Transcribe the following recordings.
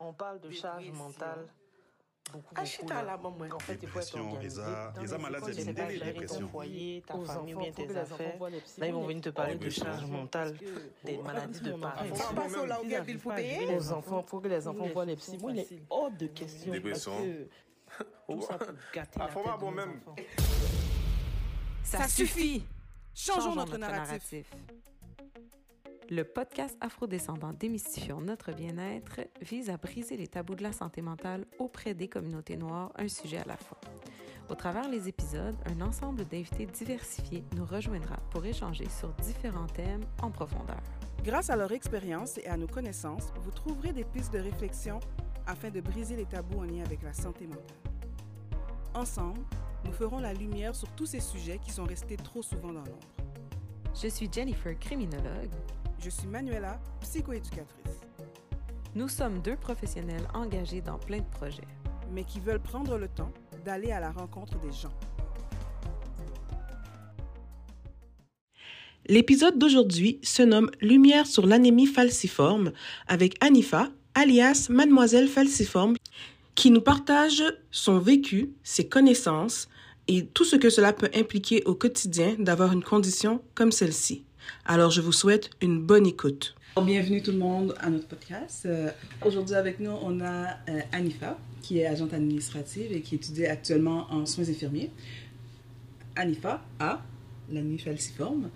On parle de charge mentale. Beaucoup, Achète beaucoup, là. la maman. En fait, il faut être Dépression, les tu sais pas gérer ton dépression. foyer, ta Aux famille ou enfants, bien tes affaires. Là, ils vont venir te parler Oh, de charge mentale, des maladies de parents. les enfants, faut que les enfants voient les les psy, psy. Moi, il est hors de question. Dépression. Tout ça pour gâter Ah, la bon même. Ça, suffit. Changeons notre narratif. Le podcast Afrodescendant Démystifions notre bien-être vise à briser les tabous de la santé mentale auprès des communautés noires, un sujet à la fois. Au travers les épisodes, un ensemble d'invités diversifiés nous rejoindra pour échanger sur différents thèmes en profondeur. Grâce à leur expérience et à nos connaissances, vous trouverez des pistes de réflexion afin de briser les tabous en lien avec la santé mentale. Ensemble, nous ferons la lumière sur tous ces sujets qui sont restés trop souvent dans l'ombre. Je suis Jennifer, criminologue. Je suis Manuela, psychoéducatrice, Nous sommes deux professionnels engagés dans plein de projets. mais qui veulent prendre le temps d'aller à la rencontre des gens. L'épisode d'aujourd'hui se nomme Lumière sur l'anémie falciforme avec Anifa, alias Mademoiselle Falciforme, qui nous partage son vécu, ses connaissances et tout ce que cela peut impliquer au quotidien d'avoir une condition comme celle-ci. Alors je vous souhaite une bonne écoute. Bienvenue tout le monde à notre podcast. Euh, Aujourd'hui avec nous, on a euh, Anifa, qui est agente administrative et qui étudie actuellement en soins infirmiers. Anifa a l'anémie falciforme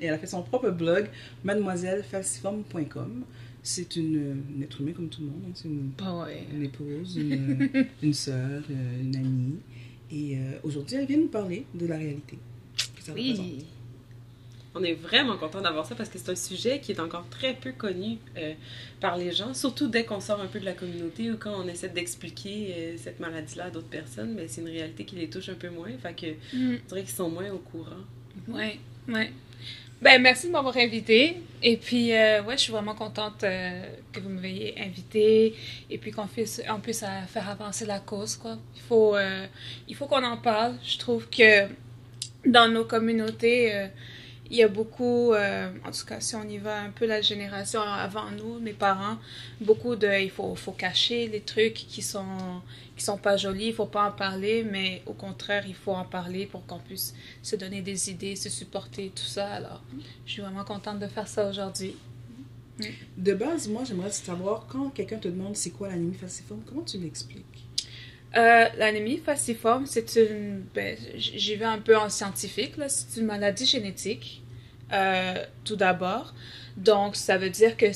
et elle a fait son propre blog mademoisellefalciforme.com. C'est une, une être humain comme tout le monde. hein. C'est une, une épouse, une, une sœur, euh, une amie. Et euh, aujourd'hui, elle vient nous parler de la réalité. que ça représente. Oui. On est vraiment content d'avoir ça parce que c'est un sujet qui est encore très peu connu euh, par les gens, surtout dès qu'on sort un peu de la communauté ou quand on essaie d'expliquer euh, cette maladie-là à d'autres personnes, mais c'est une réalité qui les touche un peu moins. Fait que Mm. on dirait qu'ils sont moins au courant. Ouais, ouais. Ben, merci de m'avoir invité. Et puis, euh, ouais, je suis vraiment contente euh, que vous m'ayez invité et puis qu'on puisse, on puisse euh, faire avancer la cause, quoi. Il faut, il faut qu'on en parle. Je trouve que dans nos communautés, il y a beaucoup, euh, en tout cas, si on y va un peu la génération avant nous, mes parents, beaucoup de, il faut, faut cacher les trucs qui sont, qui sont pas jolis, il faut pas en parler, mais au contraire, il faut en parler pour qu'on puisse se donner des idées, se supporter, tout ça. Alors, je suis vraiment contente de faire ça aujourd'hui. De base, moi, j'aimerais savoir quand quelqu'un te demande c'est quoi l'anémie falciforme, comment tu l'expliques? Euh, L'anémie falciforme, c'est une. Ben, j'y vais un peu en scientifique. C'est une maladie génétique, euh, tout d'abord. Donc, ça veut dire que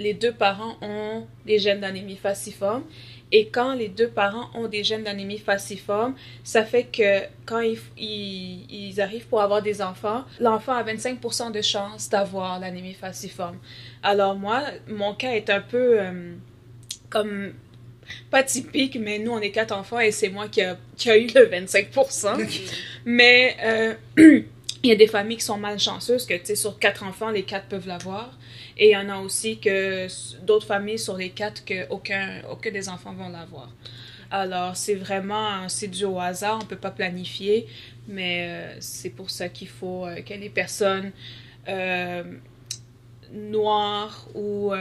les deux parents ont des gènes d'anémie falciforme. Et quand les deux parents ont des gènes d'anémie falciforme, ça fait que quand ils arrivent pour avoir des enfants, l'enfant a 25% de chance d'avoir l'anémie falciforme. Alors moi, mon cas est un peu euh, comme pas typique, mais nous, on est quatre enfants et c'est moi qui a, qui a eu le 25%. Mais euh, il y a des familles qui sont malchanceuses, que tu sais, sur quatre enfants, les quatre peuvent l'avoir. Et il y en a aussi que d'autres familles sur les quatre que aucun, aucun des enfants vont l'avoir. Alors, c'est vraiment, c'est dû au hasard, on peut pas planifier, mais euh, c'est pour ça qu'il faut euh, que les personnes euh, noires ou...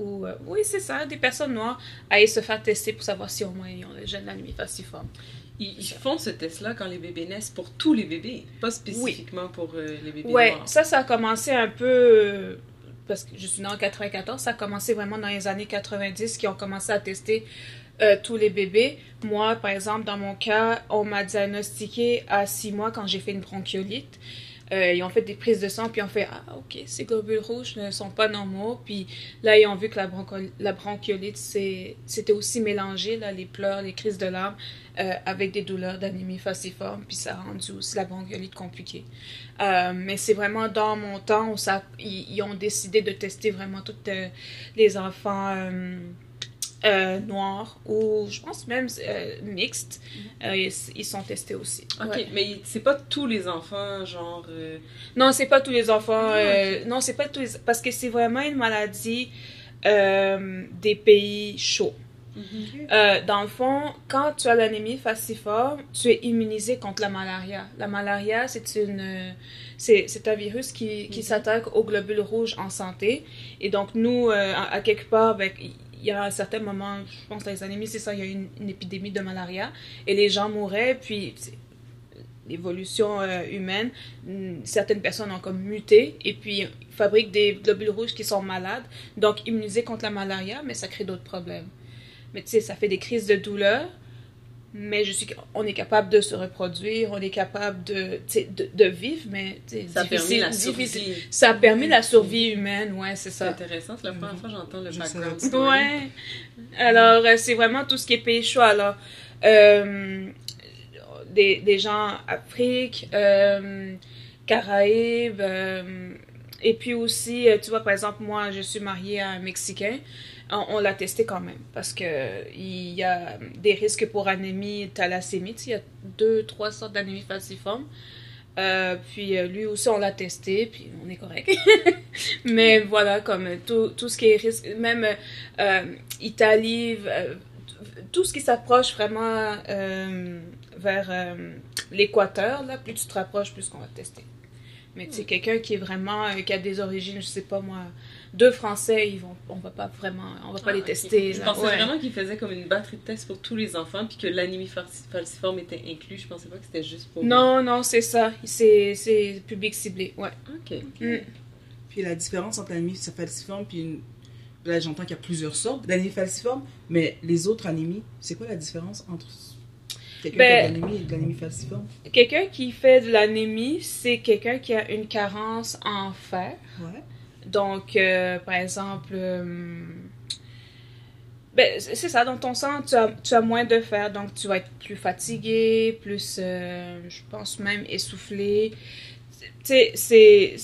euh, ou euh, oui, c'est ça, des personnes noires aillent se faire tester pour savoir si au moins ils ont le gène d'anémie falciforme. Ils, ils font ce test-là quand les bébés naissent pour tous les bébés, pas spécifiquement pour euh, les bébés Ouais, noirs. ça, ça a commencé un peu. euh, Parce que je suis née en 94, ça a commencé vraiment dans les années 90 qui ont commencé à tester tous les bébés. Moi, par exemple, dans mon cas, on m'a diagnostiqué à 6 mois quand j'ai fait une bronchiolite. Euh, ils ont fait des prises de sang, puis ils ont fait Ah, ok, ces globules rouges ne sont pas normaux. Puis là, ils ont vu que la, la bronchiolite, c'était aussi mélangé, là, les pleurs, les crises de larmes, euh, avec des douleurs d'anémie falciforme, puis ça a rendu aussi la bronchiolite compliquée. Euh, mais c'est vraiment dans mon temps où ça, ils, ils ont décidé de tester vraiment tous les enfants euh, noirs ou je pense même euh, mixtes. Euh, ils, ils sont testés aussi. Ok, Ouais. mais c'est pas tous les enfants, genre. euh, Non, c'est pas tous les enfants. Ah, euh, Non, c'est pas tous les... Parce que c'est vraiment une maladie des pays chauds. Euh, dans le fond, quand tu as l'anémie falciforme, tu es immunisé contre la malaria. La malaria, c'est une, c'est, un virus qui, qui s'attaque aux globules rouges en santé. Et donc, nous, à, à quelque part, ben, il y a un certain moment, je pense dans les années 1600, il y a eu une, épidémie de malaria. Et les gens mouraient, puis l'évolution euh, humaine, mm, certaines personnes ont comme muté et puis fabriquent des globules rouges qui sont malades, donc immunisés contre la malaria, mais ça crée d'autres problèmes. Mais tu sais, ça fait des crises de douleur, mais je suis, on est capable de se reproduire, on est capable de, de, de vivre, mais Ça a permis difficile- la difficile. survie. Ça a permis la survie humaine, ouais, c'est C'est ça. intéressant, c'est la première fois que j'entends le Je background sais. Ouais. Alors, euh, c'est vraiment tout ce qui est pays chaud. Alors, euh, des, des gens Afrique, euh, Caraïbes, euh, et puis aussi, tu vois, par exemple, moi, je suis mariée à un Mexicain. On, on l'a testé quand même parce que il y a des risques pour anémie thalassémie. Il y a deux, trois sortes d'anémie falciforme. Euh, puis euh, lui aussi, on l'a testé, puis on est correct. Mais voilà, comme tout, tout ce qui est risque, même euh, Italie, euh, tout ce qui s'approche vraiment vers l'équateur, là, plus tu te rapproches, plus qu'on va tester. Mais tu sais, quelqu'un qui est vraiment, qui a des origines, je sais pas moi, deux Français, ils vont, on va pas vraiment, on va pas Ah, les tester. Je pensais Ouais. vraiment qu'ils faisaient comme une batterie de tests pour tous les enfants, puis que l'anémie falci- falciforme était inclus. Je pensais pas que c'était juste pour. Non, non, c'est ça. C'est, c'est public ciblé, ouais. Ok. Mm. Puis la différence entre l'anémie falciforme puis une... Là, j'entends qu'il y a plusieurs sortes d'anémie falciforme, mais les autres anémies, c'est quoi la différence entre quelqu'un Ben- qui a de l'anémie et de l'anémie falciforme Quelqu'un qui fait de l'anémie, c'est quelqu'un qui a une carence en fer. Ouais. Donc, euh, par exemple, euh, ben, c'est ça, dans ton sang, tu as, tu as moins de fer, donc tu vas être plus fatigué, plus, euh, je pense même essoufflé. Tu sais,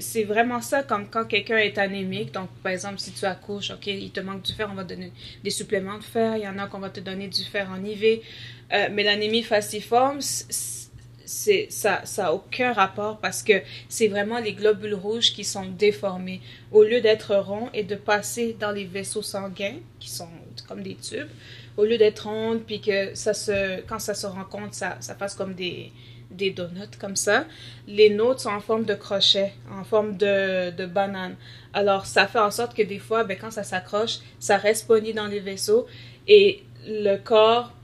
c'est- vraiment ça, comme quand quelqu'un est anémique. Donc, par exemple, si tu accouches, OK, il te manque du fer, on va te donner des suppléments de fer. Il y en a qu'on va te donner du fer en IV. Mais l'anémie falciforme, c'est ça ça aucun rapport parce que c'est vraiment les globules rouges qui sont déformés. Au lieu d'être ronds et de passer dans les vaisseaux sanguins qui sont comme des tubes au lieu d'être rondes puis que ça se quand ça se rencontre ça ça fasse comme des des donuts comme ça les nôtres sont en forme de crochet en forme de, de banane. Alors ça fait en sorte que des fois ben, quand ça s'accroche ça reste pogné dans les vaisseaux et le corps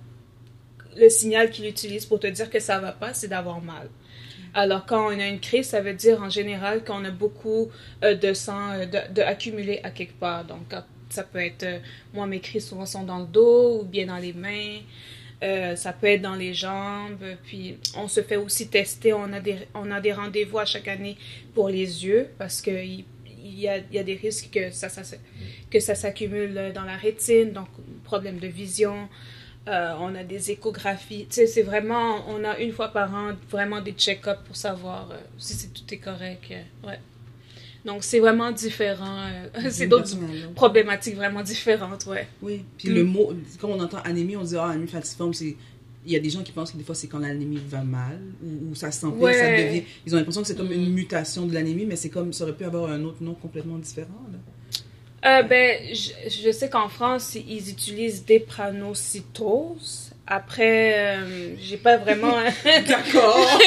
le signal qu'il utilise pour te dire que ça va pas, c'est d'avoir mal. Alors, quand on a une crise, ça veut dire en général qu'on a beaucoup euh, de sang euh, de, de accumulé à quelque part. Donc, ça peut être, euh, moi, mes crises souvent sont dans le dos ou bien dans les mains. Ça peut être dans les jambes. Puis, on se fait aussi tester. On a des, des rendez-vous à chaque année pour les yeux parce que il, y, a, des risques que ça, que ça s'accumule dans la rétine, donc problème de vision. Euh, on a des échographies. Tu sais, c'est vraiment, on a une fois par an vraiment des check-ups pour savoir euh, si c'est, tout est correct. euh, ouais. Donc, c'est vraiment différent. c'est d'autres problématiques vraiment différentes, ouais. Oui. Puis Mm. le mot, quand on entend anémie, on dit ah, anémie falciforme, c'est. Il y a des gens qui pensent que des fois c'est quand l'anémie va mal ou, ou ça s'empire, Ouais. ça devient. Ils ont l'impression que c'est comme Mm. une mutation de l'anémie, mais c'est comme ça aurait pu avoir un autre nom complètement différent. Là. Euh, ben, je, je sais qu'en France, ils utilisent des pranocytoses. Après, euh, j'ai pas vraiment... D'accord.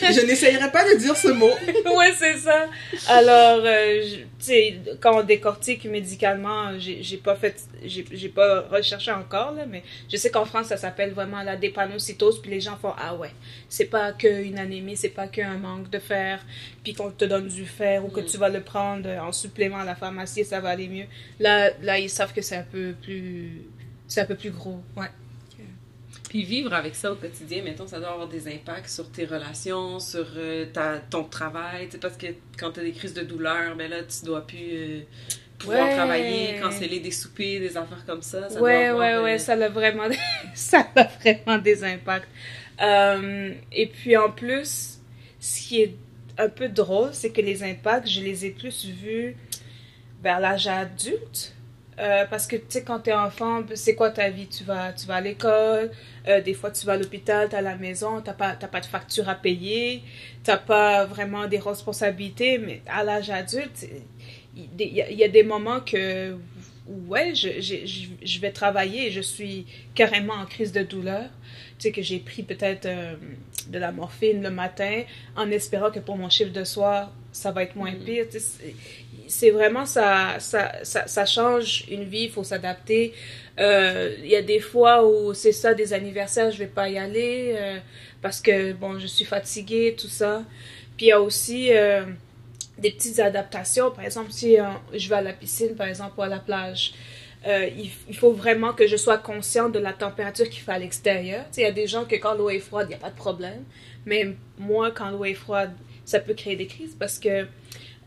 je n'essayerai pas de dire ce mot. ouais, c'est ça. Alors, euh, tu sais, quand on décortique médicalement, j'ai pas fait, j'ai j'ai pas recherché encore, là, mais je sais qu'en France, ça s'appelle vraiment la dépanocytose, puis les gens font, ah ouais, c'est pas qu'une anémie, c'est pas qu'un manque de fer, puis qu'on te donne du fer ou que Mm. tu vas le prendre en supplément à la pharmacie et ça va aller mieux. Là, là, ils savent que c'est un peu plus, c'est un peu plus gros, ouais. Puis vivre avec ça au quotidien, mettons, ça doit avoir des impacts sur tes relations, sur euh, ta, ton travail, tu sais, parce que quand tu as des crises de douleur, ben là, tu dois plus euh, pouvoir Ouais. travailler, canceller des soupers, des affaires comme ça. ça ouais, doit avoir, ouais, ouais, ça a vraiment, ça a vraiment des impacts. Euh, et puis en plus, ce qui est un peu drôle, c'est que les impacts, je les ai plus vus vers l'âge adulte. Euh, parce que, tu sais, quand t'es enfant, c'est quoi ta vie? Tu vas, tu vas à l'école, euh, des fois tu vas à l'hôpital, t'es à la maison, t'as pas, pas de facture à payer, t'as pas vraiment des responsabilités, mais à l'âge adulte, il y, a- il y a des moments que ouais, je, je, je, vais travailler et je suis carrément en crise de douleur. Tu sais, que j'ai pris peut-être euh, de la morphine le matin en espérant que pour mon chiffre de soir, ça va être moins Mhm. pire. Tu sais, c'est- vraiment ça, ça, ça, ça change une vie, il faut s'adapter. Euh, Il y a des fois où c'est ça, des anniversaires, je vais pas y aller euh, parce que bon, je suis fatiguée, tout ça. Puis il y a aussi euh, des petites adaptations. Par exemple, si je vais à la piscine, par exemple, ou à la plage, il, il faut vraiment que je sois consciente de la température qu'il fait à l'extérieur. Il y a des gens que quand l'eau est froide, il n'y a pas de problème. Mais moi, quand l'eau est froide, ça peut créer des crises parce que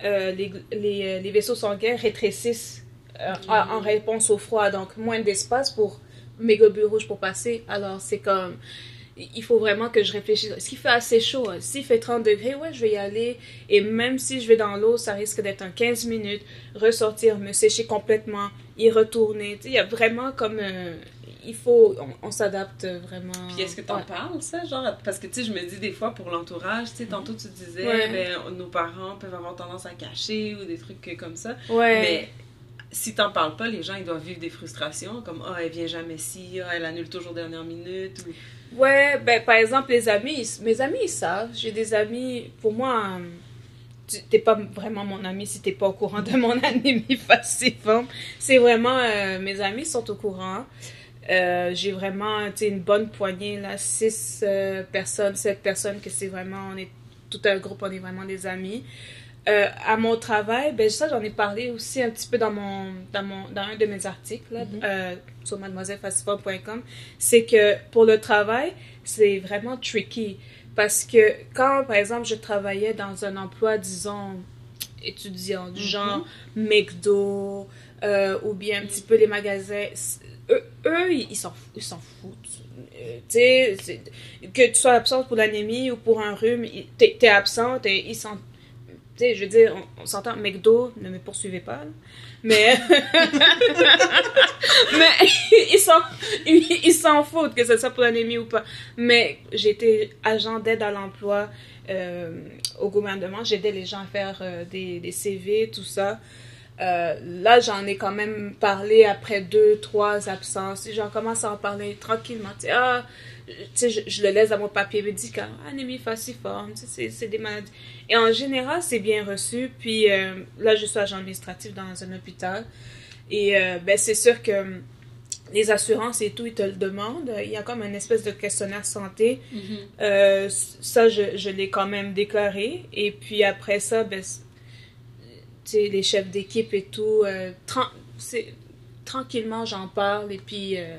euh, les, les, les vaisseaux sanguins rétrécissent euh, en- réponse au froid. Donc, moins d'espace pour mes globules rouges pour passer. Alors, c'est comme il faut vraiment que je réfléchisse. Est-ce qu'il fait assez chaud? hein? S'il fait 30 degrés, ouais, je vais y aller. Et même si je vais dans l'eau, ça risque d'être un 15 minutes. Ressortir, me sécher complètement, y retourner. Il y a vraiment comme... euh, il faut... On, on s'adapte vraiment. Puis est-ce que t'en Ouais. parles, ça, genre? Parce que, tu sais, je me dis des fois pour l'entourage, tu sais, tantôt tu disais, Ouais. ben, nos parents peuvent avoir tendance à cacher ou des trucs comme ça. Ouais. Mais si t'en parles pas, les gens, ils doivent vivre des frustrations, comme, ah, elle vient jamais ici, ah, elle annule toujours dernière minute, ou... Ouais, ben par exemple, les amis, mes amis, ils savent. J'ai des amis, pour moi, tu- t'es pas vraiment mon ami si t'es pas au courant de mon anémie falciforme. C'est vraiment, euh, mes amis sont au courant. Euh, j'ai vraiment, une bonne poignée, là, six euh, personnes, sept personnes, que c'est vraiment, on est tout un groupe, on est vraiment des amis. Euh, à mon travail, ben ça j'en ai parlé aussi un petit peu dans mon dans mon dans un de mes articles là, Mhm. sur mademoisellefaciforme.com, c'est que pour le travail, c'est vraiment tricky parce que quand par exemple je travaillais dans un emploi disons étudiant du genre McDo euh, ou bien un petit peu les magasins eux, eux ils s'en foutent Euh, tu sais que tu sois absente pour l'anémie ou pour un rhume t'es t'es absente et ils s'en tu sais, je veux dire, on, s'entend, McDo, ne me poursuivez pas, mais, mais ils s'en, ils ils foutent que ce soit pour l'anémie ou pas. Mais j'étais agent d'aide à l'emploi euh, au gouvernement, j'aidais les gens à faire euh, des, des CV, tout ça. Euh, là, j'en ai quand même parlé après deux, trois absences. J'en commence à en parler tranquillement. Tu sais, ah, je, je le laisse à mon papier médical. Anémie falciforme, tu sais, c'est des maladies. Et en général, c'est bien reçu. Puis euh, là, je suis agent administratif dans un hôpital. Et euh, ben, c'est sûr que hum, les assurances et tout, ils te le demandent. Il y a comme une espèce de questionnaire santé. Euh, ça, je, je l'ai quand même déclaré. Et puis après ça, ben, les chefs d'équipe et tout, euh, tranquillement, j'en parle. Et puis, euh,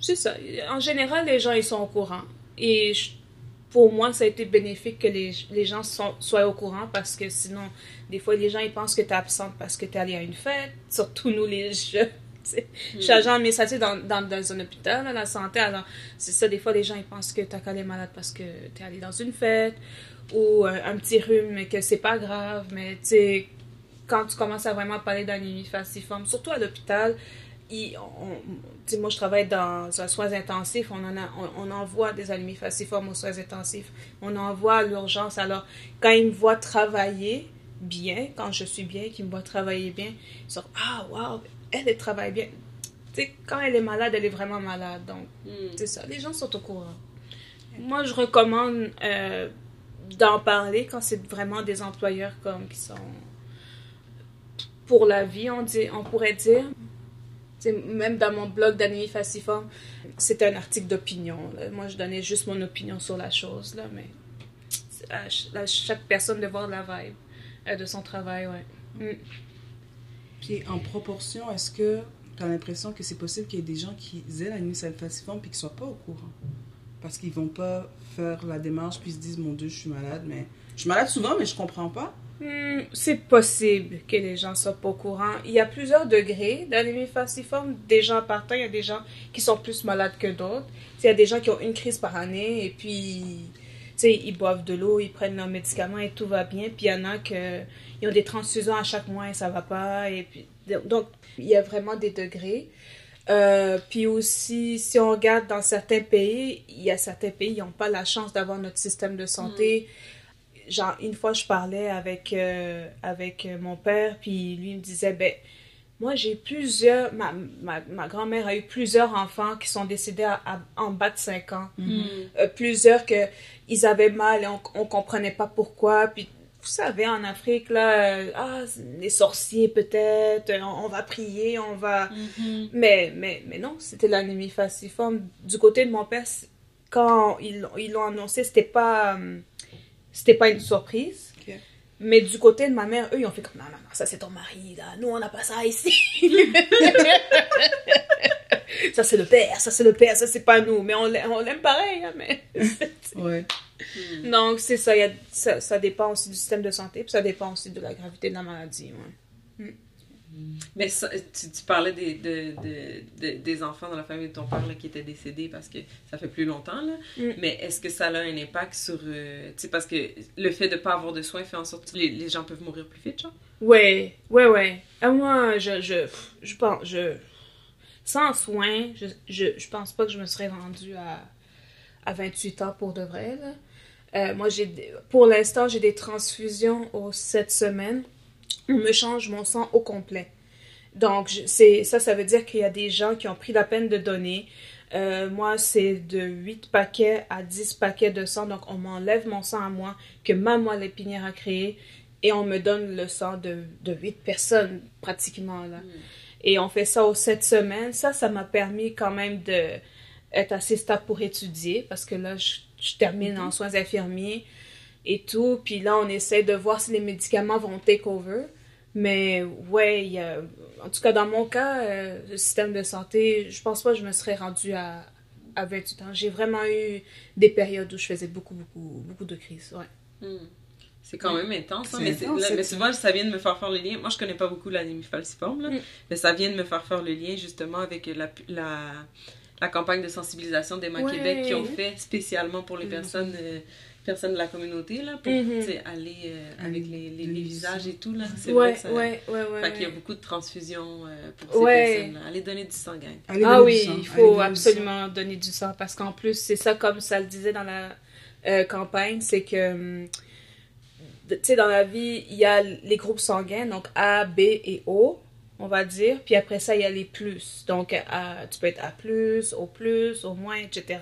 c'est ça. En général, les gens, ils sont au courant. Et je- pour moi, ça a été bénéfique que les, les gens sont- soient au courant parce que sinon, des fois, les gens, ils pensent que tu es absente parce que tu es allée à une fête. Surtout nous, les jeunes. sais. Je suis agent administratif dans, dans, dans un hôpital, à la santé. Alors, c'est ça, des fois, les gens, ils pensent que tu as calé malade parce que tu es allé dans une fête ou euh, un petit rhume, mais que c'est pas grave. Mais tu sais, quand tu commences à vraiment parler d'anémie falciforme, surtout à l'hôpital, il- on- moi, je travaille dans un soins intensifs. On, en a, on, on envoie des anémies falciformes aux soins intensifs. On envoie à l'urgence. Alors, quand ils me voient travailler bien, quand je suis bien, qu'ils me voient travailler bien, ils sont Ah, waouh, elle, elle travaille bien. Tu sais, quand elle est malade, elle est vraiment malade. Donc, Hmm. c'est ça. Les gens sont au courant. Moi, je recommande euh, d'en parler quand c'est vraiment des employeurs comme qui sont pour la vie, on, dit, on pourrait dire. Même dans mon blog d'anémie falciforme, c'était un article d'opinion. Moi, je donnais juste mon opinion sur la chose, là, mais chaque personne de voir la vibe euh, de son travail, ouais. Mm. Puis en proportion, est-ce que tu as l'impression que c'est possible qu'il y ait des gens qui aient la nuit falciforme puis qui soient pas au courant? Parce qu'ils vont pas faire la démarche puis se disent Mon Dieu, je suis malade, mais. Je suis malade souvent, mais je comprends pas. Hmm, c'est possible que les gens soient pas au courant. Il y a plusieurs degrés d'anémie falciforme. Des gens partant, il y a des gens qui sont plus malades que d'autres. Il y a des gens qui ont une crise par année et puis, ils boivent de l'eau, ils prennent leurs médicaments et tout va bien. Puis il y en a que ils ont des transfusions à chaque mois et ça va pas. Et puis, donc, il y a vraiment des degrés. Euh, puis aussi, si on regarde dans certains pays, il y a certains pays qui n'ont pas la chance d'avoir notre système de santé. Genre, une fois, je parlais avec, euh, avec mon père, puis lui il me disait, ben, moi, j'ai plusieurs. Ma, ma, ma grand-mère a eu plusieurs enfants qui sont décédés à- à- en bas de 5 ans. Mm. Euh, plusieurs que ils avaient mal et on, on comprenait pas pourquoi. Puis, vous savez, en Afrique, là, euh, ah, les sorciers peut-être, euh, on, on va prier, on va. Mhm. Mais, mais, mais non, c'était l'anémie falciforme. Du côté de mon père, quand ils l'ont- ils l'ont annoncé, c'était pas, euh, c'était pas une surprise. Mais du côté de ma mère, eux, ils ont fait comme non, non, non, ça c'est ton mari, là. Nous, on n'a pas ça ici. ça c'est le père, ça c'est le père, ça c'est pas nous. Mais on l'aime on l'aime pareil, hein, mais. Ouais. Donc, c'est ça, il y a, ça. Ça dépend aussi du système de santé, puis ça dépend aussi de la gravité de la maladie. ouais. Mais ça, tu, tu parlais des, de, de- de- des enfants dans la famille de ton père là, qui étaient décédés parce que ça fait plus longtemps. Là. Mm. Mais est-ce que ça a un impact sur. euh, tu sais, parce que le fait de ne pas avoir de soins fait en sorte que les, les gens peuvent mourir plus vite, genre? Ouais, ouais, ouais. À moi, je, je, je pense, je, sans soin, je, je, je pense pas que je me serais rendue à, à 28 ans pour de vrai, là. Euh, moi, j'ai, pour l'instant, j'ai des transfusions aux 7 semaines. On me change mon sang au complet. Donc, c'est, ça, ça veut dire qu'il y a des gens qui ont pris la peine de donner. Euh, moi, c'est de 8 paquets à 10 paquets de sang. Donc, on m'enlève mon sang à moi que ma moelle épinière a créé et on me donne le sang de, de 8 personnes pratiquement là. Et on fait ça aux 7 semaines. Ça, ça m'a permis quand même de être assez stable pour étudier parce que là, je, je termine en soins infirmiers et tout. Puis là, on essaie de voir si les médicaments vont take over. Mais ouais, il y a- en tout cas, dans mon cas, euh, le système de santé, je pense pas que je me serais rendue à, à 28 ans. J'ai vraiment eu des périodes où je faisais beaucoup, beaucoup, beaucoup de crises. Ouais. Hmm. C'est quand même intense, hein, mais, c'est- intense, là, mais souvent ça vient de me faire faire le lien. Moi je connais pas beaucoup l'anémie falciforme, là, Mm. mais ça vient de me faire faire le lien justement avec la, la, la campagne de sensibilisation d'Emma Ouais. Québec qui ont fait spécialement pour les Mhm. personnes, euh, personnes de la communauté là, pour Mhm. aller euh, avec les, les, Le les visage. visages et tout. Là. C'est Ouais, vrai que ça, ouais, ouais, ouais, fait qu'il y a beaucoup de transfusions euh, pour ces Ouais. personnes-là. Allez donner du sang, gang. Allez Ah oui, il Allez faut donner du sang. absolument donner du sang parce qu'en plus, c'est ça comme ça le disait dans la euh, campagne, c'est que, hum, tu sais, dans la vie, il y a les groupes sanguins, donc A, B et O, on va dire, puis après ça, il y a les plus. Donc, A, tu peux être A+, O+, O-, moins, etc.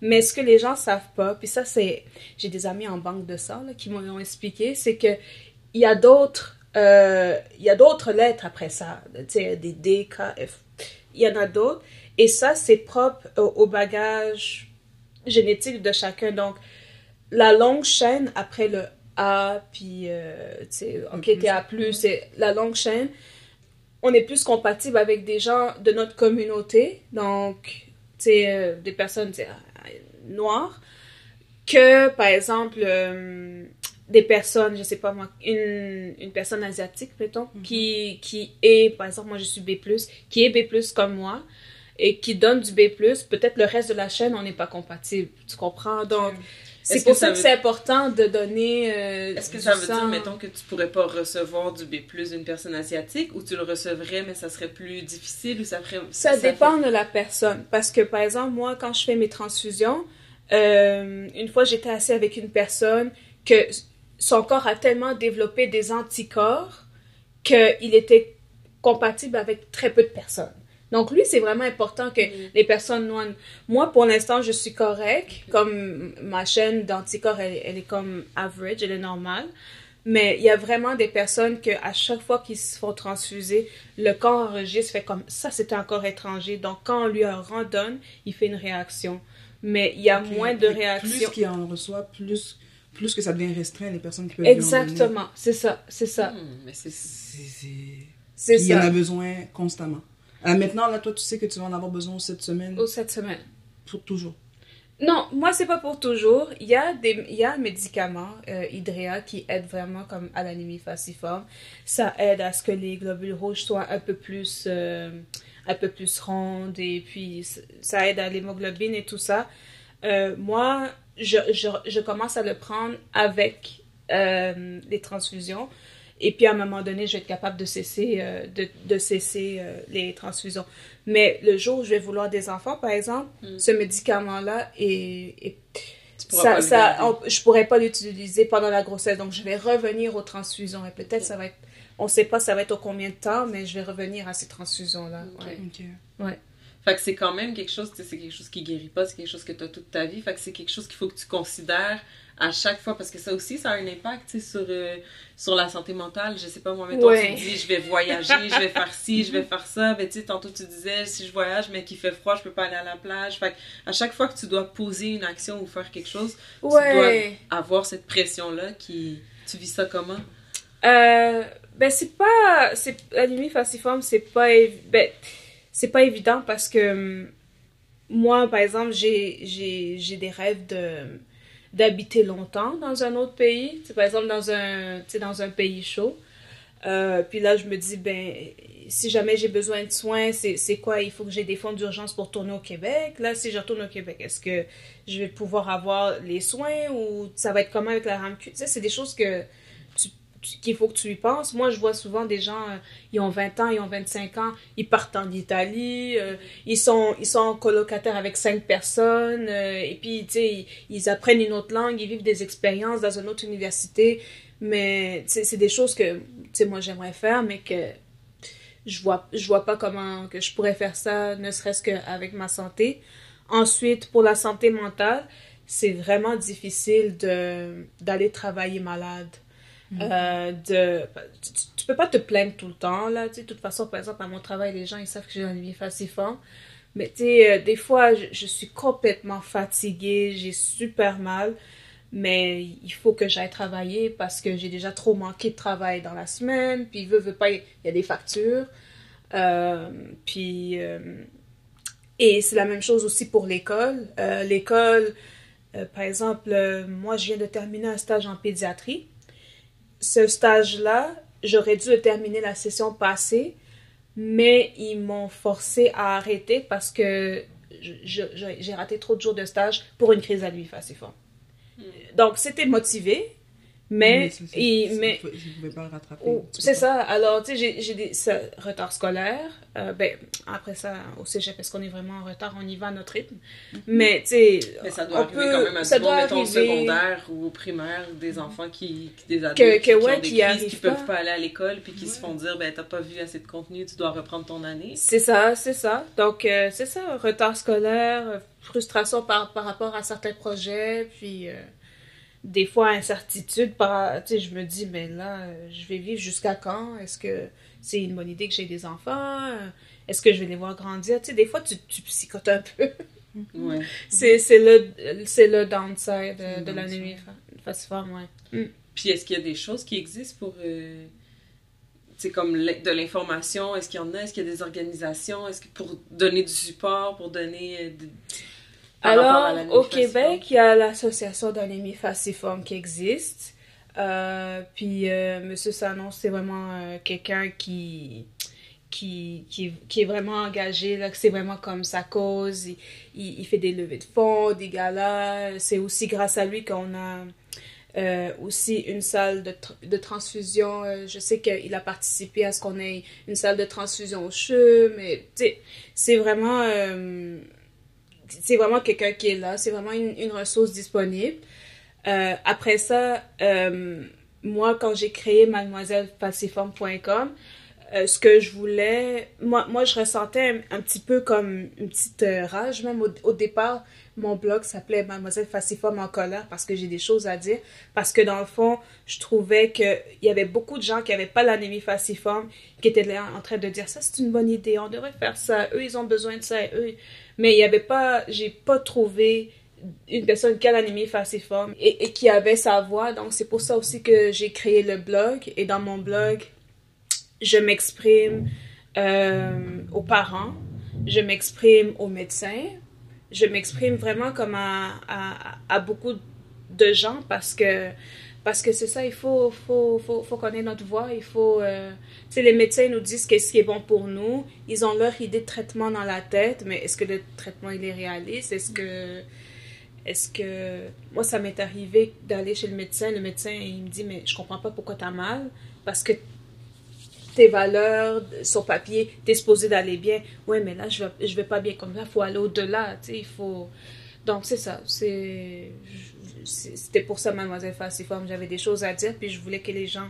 Mais ce que les gens savent pas, puis ça, c'est... J'ai des amis en banque de sang là, qui m'ont expliqué, c'est que il y a d'autres... euh, il y a d'autres lettres après ça, tu sais, des D, K, F. Il y en a d'autres. Et ça, c'est propre au, au bagage génétique de chacun. Donc, la longue chaîne après le A, puis, euh, tu sais, OK, plus. t'es A+, c'est la longue chaîne. On est plus compatible avec des gens de notre communauté, donc, tu sais, euh, des personnes tu sais, noires, que, par exemple, euh, des personnes, je sais pas moi, une, une personne asiatique, mettons, qui, qui est, par exemple, moi je suis B+, qui est B+, comme moi, et qui donne du B+, peut-être le reste de la chaîne, on n'est pas compatible, tu comprends? Donc, c'est pour ça ça que c'est important de donner euh, Est-ce que ça veut dire, sang. mettons, que tu pourrais pas recevoir du B+, d'une personne asiatique, ou tu le recevrais, mais ça serait plus difficile, ou ça ferait... Ça fait- dépend de la personne. Parce que, par exemple, moi, quand je fais mes transfusions, euh, une fois, j'étais assise avec une personne que son corps a tellement développé des anticorps qu'il était compatible avec très peu de personnes. Donc, lui, c'est vraiment important que les personnes noires... Moi, pour l'instant, je suis correcte. Comme ma chaîne d'anticorps, elle, elle est comme average, elle est normale. Mais il y a vraiment des personnes que à chaque fois qu'ils se font transfuser, le corps enregistre, fait comme ça, c'est un corps étranger. Donc, quand on lui en redonne, il fait une réaction. Mais il y a moins de Plus réactions. qu'il en reçoit, plus, plus que ça devient restreint, les personnes qui peuvent. Exactement, c'est ça, c'est ça, mais c'est... C'est Il y en a ça. besoin constamment. Alors maintenant, là, toi, tu sais que tu vas en avoir besoin cette semaine Ou cette semaine. pour toujours. Non, moi, c'est pas pour toujours. Il y a des il y a un médicament, euh, Hydrea, qui aide vraiment comme à l'anémie falciforme. Ça aide à ce que les globules rouges soient un peu plus, euh, un peu plus rondes et puis ça aide à l'hémoglobine et tout ça. Euh, moi, je, je, je commence à le prendre avec euh, les transfusions. Et puis à un moment donné, je vais être capable de cesser, euh, de, de cesser euh, les transfusions. Mais le jour où je vais vouloir des enfants, par exemple, Mm. ce médicament-là pourras ça, ça, on- je pourrais pas l'utiliser pendant la grossesse. Donc je vais revenir aux transfusions et peut-être ça va être on sait pas ça va être au combien de temps, mais je vais revenir à ces transfusions-là. Ok. Ouais. Fait que c'est quand même quelque chose, tu c'est quelque chose qui guérit pas, c'est quelque chose que tu as toute ta vie. Fait que c'est quelque chose qu'il faut que tu considères à chaque fois parce que ça aussi, ça a un impact, tu sais, sur, euh, sur la santé mentale. Je sais pas, moi, mettons, Ouais. tu te dis, je vais voyager, je vais faire ci, je vais faire ça. Ben, tu sais, tantôt, tu disais, si je voyage, mais qu'il fait froid, je peux pas aller à la plage. Fait que à chaque fois que tu dois poser une action ou faire quelque chose, Ouais. avoir cette pression-là qui... Tu vis ça comment? Euh, ben c'est pas c'est l'anime falciforme c'est pas ben c'est pas évident parce que hum, moi par exemple j'ai j'ai des rêves de d'habiter longtemps dans un autre pays. Par exemple dans un dans un pays chaud. Euh, puis là je me dis ben si jamais j'ai besoin de soins c'est quoi? Il faut que j'ai des fonds d'urgence pour tourner au Québec. Là si je retourne au Québec est-ce que je vais pouvoir avoir les soins ou ça va être comment avec la RAMQ tu c'est des choses que qu'il faut que tu y penses. Moi, je vois souvent des gens, euh, ils ont 20 ans, ils ont 25 ans, ils partent en Italie, euh, ils, sont, ils sont colocataires avec 5 personnes, euh, et puis, tu sais, ils, apprennent une autre langue, ils vivent des expériences dans une autre université, mais, c'est des choses que, tu sais, moi, j'aimerais faire, mais que je vois, je vois pas comment que je pourrais faire ça, ne serait-ce qu'avec ma santé. Ensuite, pour la santé mentale, c'est vraiment difficile d'aller travailler malade. Euh, de, tu, tu- peux pas te plaindre tout le temps, là. De toute façon, par exemple, à mon travail, les gens, ils savent que j'ai un vie falciforme. Mais tu sais, euh, des fois, je, suis complètement fatiguée, j'ai super mal. Mais il faut que j'aille travailler parce que j'ai déjà trop manqué de travail dans la semaine. Puis, veut, veut pas, il y a des factures. Euh, puis, et c'est la même chose aussi pour l'école. L'école, par exemple, moi, je viens de terminer un stage en pédiatrie. Ce stage-là, j'aurais dû le terminer la session passée, mais ils m'ont forcé à arrêter parce que j'ai raté trop de jours de stage pour une crise à lui falciforme. Donc, c'était motivé, mais, il- c'est- mais Je ne pouvais pas le rattraper. Oh, c'est ça. Alors, tu sais, j'ai- j'ai des ça, retards scolaires. Euh, ben, après ça, au cégep, est-ce qu'on est vraiment en retard? On y va à notre rythme. Mais, tu sais, Mais ça doit on arriver peut- quand même à ça doit mettons, arriver. secondaire ou au primaire, des enfants qui, qui des adultes Que- qui, que qui ouais, ont des qui crises, qui peuvent pas. pas aller à l'école, puis qui se font dire, ben t'as pas vu assez de contenu, tu dois reprendre ton année. C'est ça, c'est ça. Donc, euh, c'est ça, retard scolaire, euh, frustration par, par rapport à certains projets, puis euh, des fois incertitude. Par, tu sais, je me dis, mais là, euh, je vais vivre jusqu'à quand? Est-ce que c'est une bonne idée que j'ai des enfants? Euh, Est-ce que je vais les voir grandir? Tu sais, des fois, tu, tu psychotes un peu. Ouais. C'est c'est le, c'est le downside C'est euh, de downside. fa- falciforme, ouais. Puis est-ce qu'il y a des choses qui existent pour. euh, tu sais, comme de l'information, est-ce qu'il y en a, est-ce qu'il y a des organisations, est-ce que pour donner du support, pour donner. euh, de- Alors, au? Québec, il y a l'association d'anémie falciforme qui existe. Euh, puis, euh, Monsieur Sanon, c'est vraiment euh, quelqu'un qui, qui, qui, qui est vraiment engagé, là, que c'est vraiment comme sa cause. Il, il, il fait des levées de fonds, des galas. C'est aussi grâce à lui qu'on a euh, aussi une salle de, tr- de transfusion. Euh, je sais qu'il a participé à ce qu'on ait une salle de transfusion au CHU, mais c'est vraiment... euh, c'est vraiment quelqu'un qui est là, c'est vraiment une, une ressource disponible. Euh, après ça, euh, moi, quand j'ai créé mademoisellefaciforme.com, euh, ce que je voulais, moi, moi je ressentais un, petit peu comme une petite rage, même au, au départ, mon blog s'appelait Mademoiselle Faciforme en colère parce que j'ai des choses à dire, parce que dans le fond, je trouvais qu'il y avait beaucoup de gens qui n'avaient pas l'anémie falciforme, qui étaient là en train de dire ça c'est une bonne idée, on devrait faire ça, eux ils ont besoin de ça, eux mais il y avait pas j'ai pas trouvé une personne qui a l'anémie falciforme et, et qui avait sa voix. Donc c'est pour ça aussi que j'ai créé le blog. Et dans mon blog je m'exprime euh, aux parents. Je m'exprime aux médecins. Je m'exprime vraiment comme à beaucoup de gens parce que parce que c'est ça il faut faut, faut, faut connaître notre voix il faut euh, tu les médecins nous disent qu'est-ce qui est bon pour nous. Ils ont leur idée de traitement dans la tête, mais est-ce que le traitement, il est réaliste? Est-ce que... Est-ce que... Moi, ça m'est arrivé d'aller chez le médecin. Le médecin, il me dit, mais je comprends pas pourquoi t'as mal. Parce que tes valeurs sur papier, t'es supposé d'aller bien. Ouais, mais là, je vais, je vais pas bien comme ça. Il faut aller au-delà, tu sais, il faut... Donc, c'est ça. C'est... C'était pour ça, Mademoiselle Falciforme. J'avais des choses à dire, puis je voulais que les gens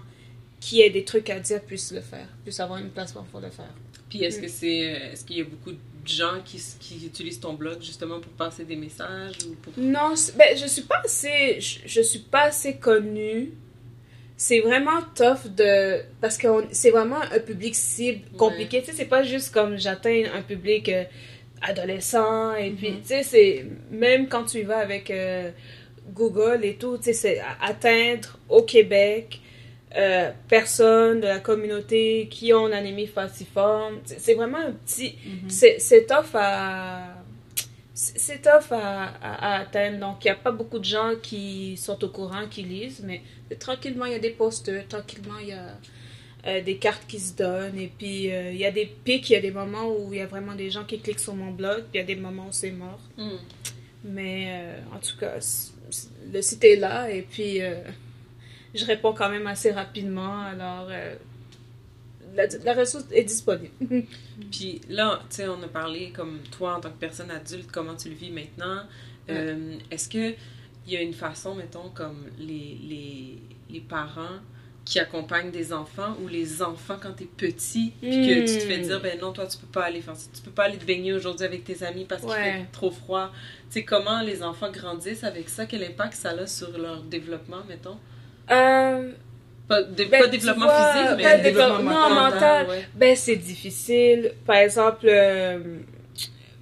qui ait des trucs à dire puisse le faire, puisse avoir une plateforme pour le faire. Puis est-ce que c'est est-ce qu'il y a beaucoup de gens qui, qui utilisent ton blog justement pour passer des messages ou pour Non, ben, je suis pas assez je, je suis pas assez connue. C'est vraiment tough de parce que c'est vraiment un public cible compliqué, tu sais c'est pas juste comme j'atteins un public euh, adolescent et puis Mhm. tu sais c'est même quand tu y vas avec euh, Google et tout, c'est atteindre au Québec euh, personnes de la communauté qui ont une anémie falciforme. C'est vraiment un petit. C'est c'est tough à. C'est tough à, à- à atteindre. Donc, il n'y a pas beaucoup de gens qui sont au courant, qui lisent, mais tranquillement, il y a des posters, tranquillement, il y a euh, des cartes qui se donnent. Et puis, euh, il y a des pics, il y a des moments où il y a vraiment des gens qui cliquent sur mon blog, puis il y a des moments où c'est mort. Hmm. Mais euh, en tout cas, le site est là et puis euh, je réponds quand même assez rapidement. Alors, euh, la, la ressource est disponible. Puis là, tu sais, on a parlé comme toi en tant que personne adulte, comment tu le vis maintenant. Euh, Est-ce que il y a une façon, mettons, comme les, les, les parents qui accompagnent des enfants ou les enfants quand t'es petit, puis que tu te fais Hmm. dire, ben non, toi, tu peux pas aller faire ça. Tu peux pas aller te baigner aujourd'hui avec tes amis parce qu'il Ouais. fait trop froid. Tu sais, comment les enfants grandissent avec ça? Quel impact ça a sur leur développement, mettons? Euh, Pas, dé- Ben, pas développement vois, physique, mais ben, développement développement mental. mental. ouais. ben, c'est difficile. Par exemple, euh,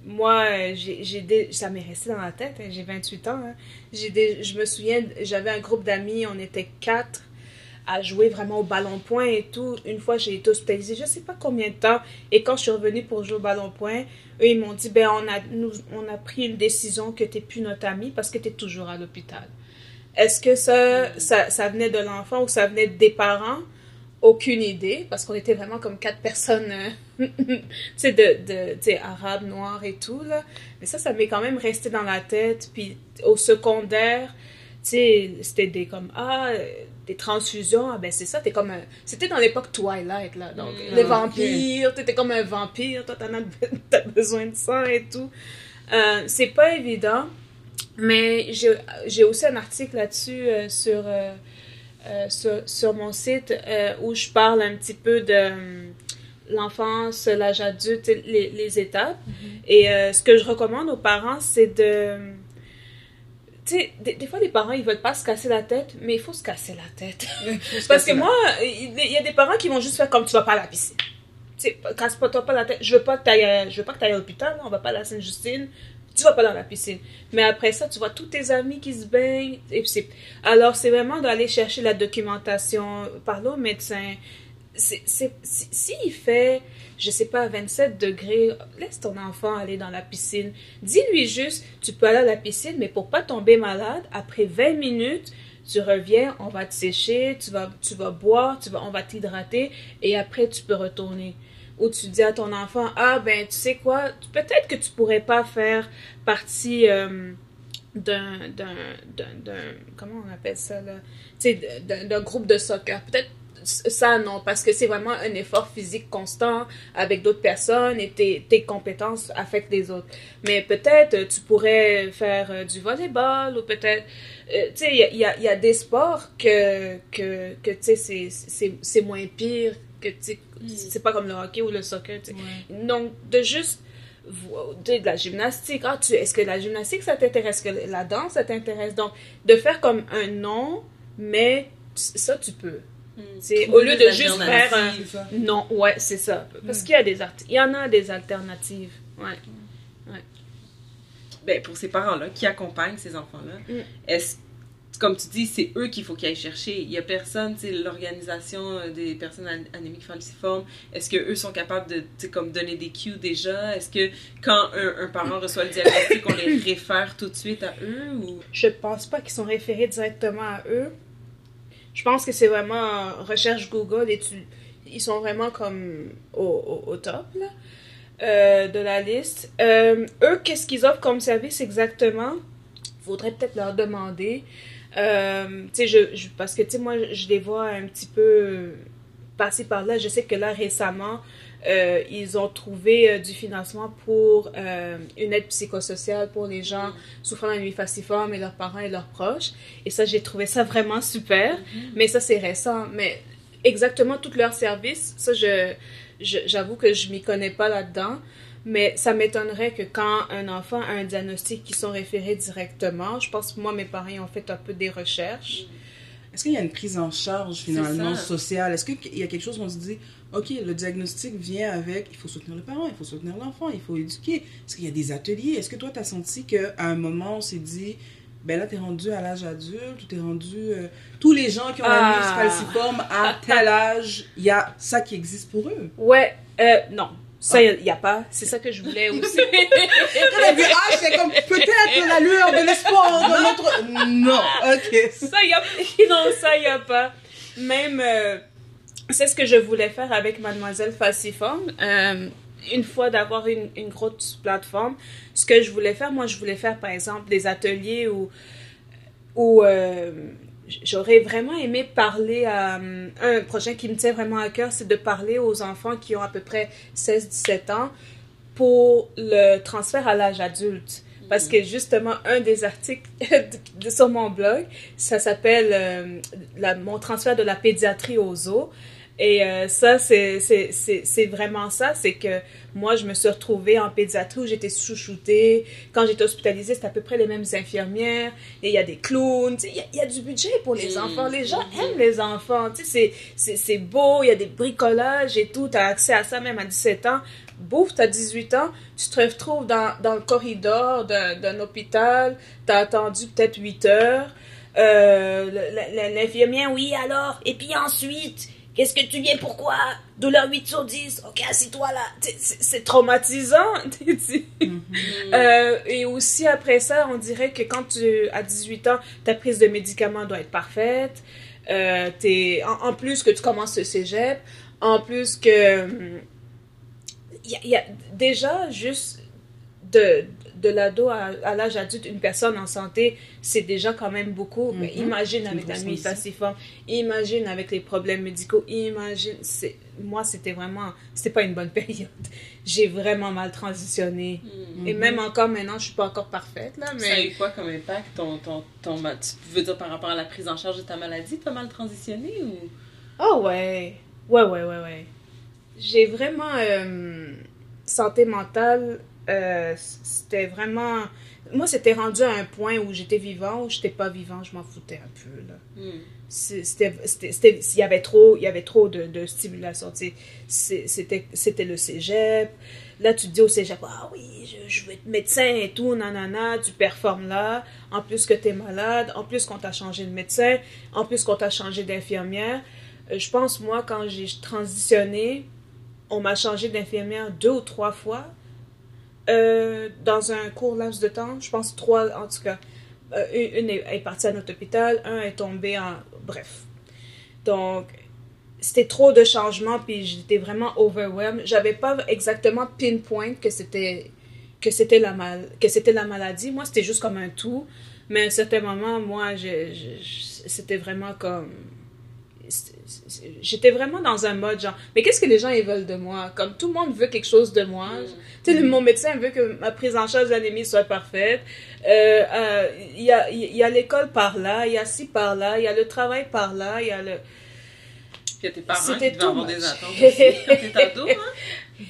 moi, j'ai, des- ça m'est resté dans la tête. hein, j'ai 28 ans. hein. J'ai je me souviens, j'avais un groupe d'amis, on était quatre à jouer vraiment au ballon-point et tout. Une fois, j'ai été hospitalisée, je sais pas combien de temps. Et quand je suis revenue pour jouer au ballon-point, eux, ils m'ont dit, ben, on a, nous, on a pris une décision que t'es plus notre ami parce que t'es toujours à l'hôpital. Est-ce que ça, ça, venait de l'enfant ou ça venait des parents? Aucune idée, parce qu'on était vraiment comme quatre personnes, euh, tu sais, de, de, tu arabes, noirs et tout, là. Mais ça, ça m'est quand même resté dans la tête. Puis au secondaire, tu sais, c'était des comme, ah, des transfusions, ah ben c'est ça, t'es comme un... C'était dans l'époque Twilight, là. Donc, Mm, les ok. vampires, t'étais comme un vampire, toi, t'en as, t'as besoin de ça et tout. Euh, c'est pas évident, mais j'ai aussi un article là-dessus euh, sur, euh, euh, sur, sur mon site où je parle un petit peu de l'enfance, l'âge adulte, les, les étapes. Et euh, ce que je recommande aux parents, c'est de... Tu sais, des, des fois, les parents, ils veulent pas se casser la tête, mais il faut se casser la tête. Parce que moi, il y a des parents qui vont juste faire comme tu vas pas à la piscine. Tu sais, casse-toi pas la tête. Je veux pas que t'ailles à- je veux pas que tu ailles à l'hôpital, on va pas à la Sainte-Justine. Tu vas pas dans la piscine. Mais après ça, tu vois tous tes amis qui se baignent. Et puis Alors, c'est vraiment d'aller chercher la documentation, parler au médecin. C'est, c'est, si, s'il fait, je sais pas, 27 degrés, laisse ton enfant aller dans la piscine. Dis-lui juste, tu peux aller à la piscine, mais pour pas tomber malade, après 20 minutes, tu reviens, on va te sécher, tu vas, tu vas boire, tu vas, on va t'hydrater, et après tu peux retourner. Ou tu dis à ton enfant, ah ben tu sais quoi, peut-être que tu pourrais pas faire partie euh, d'un, d'un, comment on appelle ça là, tu sais, d'un groupe de soccer. Peut-être ça non, parce que c'est vraiment un effort physique constant avec d'autres personnes et tes, tes compétences affectent les autres. Mais peut-être euh, tu pourrais faire euh, du volleyball ou peut-être euh, tu sais, il y y y a des sports que, que, que tu sais, c'est- moins pire, que tu sais, c'est pas comme le hockey ou le soccer, tu sais. Donc, de juste de, de la gymnastique, ah, tu, est-ce que la gymnastique ça t'intéresse, est-ce que la danse ça t'intéresse? Donc, de faire comme un non, mais ça tu peux. C'est au lieu de juste faire un non, ouais, c'est ça. Parce qu'il y a des art- il y en a des alternatives. Ouais. ben, pour ces parents-là qui accompagnent ces enfants-là, Mm. est-ce comme tu dis, c'est eux qu'il faut qu'ils aillent chercher. Il y a personne, tu sais, l'organisation euh, des personnes an- anémiques falciformes, est-ce qu'eux sont capables de, comme donner des cues déjà? Est-ce que quand un, un parent reçoit le diagnostic, on les réfère tout de suite à eux ou... Je pense pas qu'ils sont référés directement à eux. Je pense que c'est vraiment recherche Google et tu, ils sont vraiment comme au, top là, euh, de la liste. Euh, eux, qu'est-ce qu'ils offrent comme service exactement? Faudrait peut-être leur demander. Euh, je, parce que tu sais, moi, je les vois un petit peu passer par là. Je sais que là, récemment, euh, ils ont trouvé euh, du financement pour euh, une aide psychosociale pour les gens souffrant d'anémie falciforme et leurs parents et leurs proches. Et ça, j'ai trouvé ça vraiment super. Mais ça, c'est récent. Mais exactement tous leurs services. Ça, je, j'avoue que je m'y connais pas là-dedans. Mais ça m'étonnerait que quand un enfant a un diagnostic qui sont référés directement, je pense que moi, mes parents ont fait un peu des recherches. Est-ce qu'il y a une prise en charge finalement sociale? Est-ce qu'il y a quelque chose où on se dit, ok, le diagnostic vient avec, il faut soutenir le parent, il faut soutenir l'enfant, il faut éduquer? Est-ce qu'il y a des ateliers? Est-ce que toi, tu as senti qu'à un moment, on s'est dit, ben là, tu es rendu à l'âge adulte, ou tu es rendu. euh, tous les gens qui ont Ah. la falciforme à tel âge, il y a ça qui existe pour eux? Ouais, euh, non. Ça, il n'y a pas. C'est ça que je voulais aussi. Quand elle vu, ah, c'est comme peut-être la lueur de l'espoir dans notre. Non, ok. ça, il y a... Non, ça, il n'y a pas. Même, euh, c'est ce que je voulais faire avec Mademoiselle Falciforme. Euh, une fois d'avoir une, une grosse plateforme, ce que je voulais faire, moi, je voulais faire, par exemple, des ateliers où, où euh, j'aurais vraiment aimé parler à... Un projet qui me tient vraiment à cœur, c'est de parler aux enfants qui ont à peu près 16-17 ans pour le transfert à l'âge adulte. Parce que justement, un des articles de, sur mon blog, ça s'appelle euh, Mon transfert de la pédiatrie aux zoo. Et euh, ça, c'est c'est- c'est- c'est vraiment ça. C'est que moi, je me suis retrouvée en pédiatrie où j'étais chouchoutée. Quand j'étais hospitalisée, c'était à peu près les mêmes infirmières. Et il y a des clowns. Il y, a- il y a du budget pour les Mm. enfants. Les gens Mhm. aiment les enfants. Tu sais, c'est- c'est c'est beau. Il y a des bricolages et tout. Tu as accès à ça même à 17 ans. Bouf, tu as 18 ans. Tu te retrouves dans, dans le corridor d'un hôpital. Tu as attendu peut-être 8 heures. Euh, L'infirmière, oui, alors? Et puis ensuite, qu'est-ce que tu viens, pourquoi? Douleur 8 sur 10. Ok, assis-toi là. C'est traumatisant. Euh, et aussi, après ça, on dirait que quand tu as 18 ans, ta prise de médicaments doit être parfaite. Euh, en, en plus que tu commences le cégep, en plus que. hum, Il y a, y a déjà juste de, de l'ado à, à l'âge adulte, une personne en santé, c'est déjà quand même beaucoup. Mais Mhm. imagine avec la nuit falciforme, imagine avec les problèmes médicaux, imagine. c'est Moi, c'était vraiment. C'était pas une bonne période. J'ai vraiment mal transitionné. Mm. Et même encore maintenant, je suis pas encore parfaite, là, Ça a mais eu quoi comme impact ton, ton, ton, Tu veux dire par rapport à la prise en charge de ta maladie, t'as mal transitionné ou? oh ouais, ouais, ouais, ouais, ouais. J'ai vraiment euh, santé mentale. Euh, c'était vraiment, moi, c'était rendu à un point où j'étais vivant ou j'étais pas vivant, je m'en foutais un peu là. Mm. C'est- C'était, il y avait trop, il y avait trop de, de stimulation. C'était, c'était le cégep. Là, tu te dis au cégep, ah oui, je, je veux être médecin et tout, nanana, tu performes là. En plus que tu es malade, en plus qu'on t'a changé de médecin, en plus qu'on t'a changé d'infirmière. Euh, Je pense, moi, quand j'ai transitionné, on m'a changé d'infirmière deux ou trois fois euh, dans un court laps de temps. Je pense trois, en tout cas. Euh, une est, partie à notre hôpital, un est tombé en... Bref. Donc, c'était trop de changements, puis j'étais vraiment overwhelmed. J'avais pas exactement pinpoint que c'était que c'était la mal que c'était la maladie. Moi, c'était juste comme un tout. Mais à un certain moment, moi, c'était vraiment comme j'étais vraiment dans un mode genre mais qu'est-ce que les gens ils veulent de moi? Comme tout le monde veut quelque chose de moi tu sais, mon médecin veut que ma prise en charge d'anémie soit parfaite. Euh, euh, Il y a, il y a l'école par là, il y a ci par là, il y a le travail par là, il y a le... Puis il y a tes parents qui C'était devaient too avoir much. des attentes aussi quand t'es ado, hein?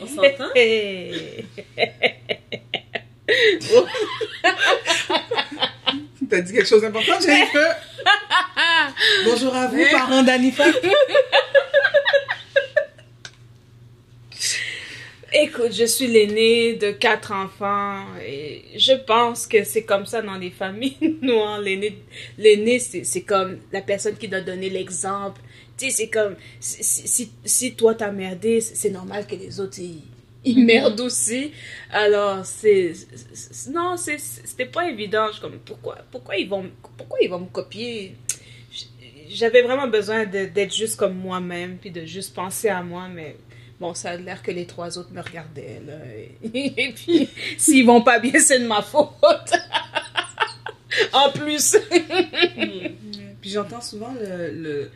On s'entend? T'as dit quelque chose d'important, Jennifer? Bonjour à vous, parents d'Anifa. Écoute, je suis l'aînée de quatre enfants et je pense que c'est comme ça dans les familles noires. L'aîné, l'aîné c'est, c'est comme la personne qui doit donner l'exemple. Tu sais, c'est comme si, si, toi t'as merdé, c'est normal que les autres ils, ils merdent aussi. Alors, c'est. non, c'était pas évident. Je comme, pourquoi, pourquoi, ils vont, pourquoi ils vont me copier? J'avais vraiment besoin d'être juste comme moi-même, puis de juste penser à moi, mais bon, ça a l'air que les trois autres me regardaient, là. Et, puis, s'ils vont pas bien, c'est de ma faute. en plus. Puis j'entends souvent le, le-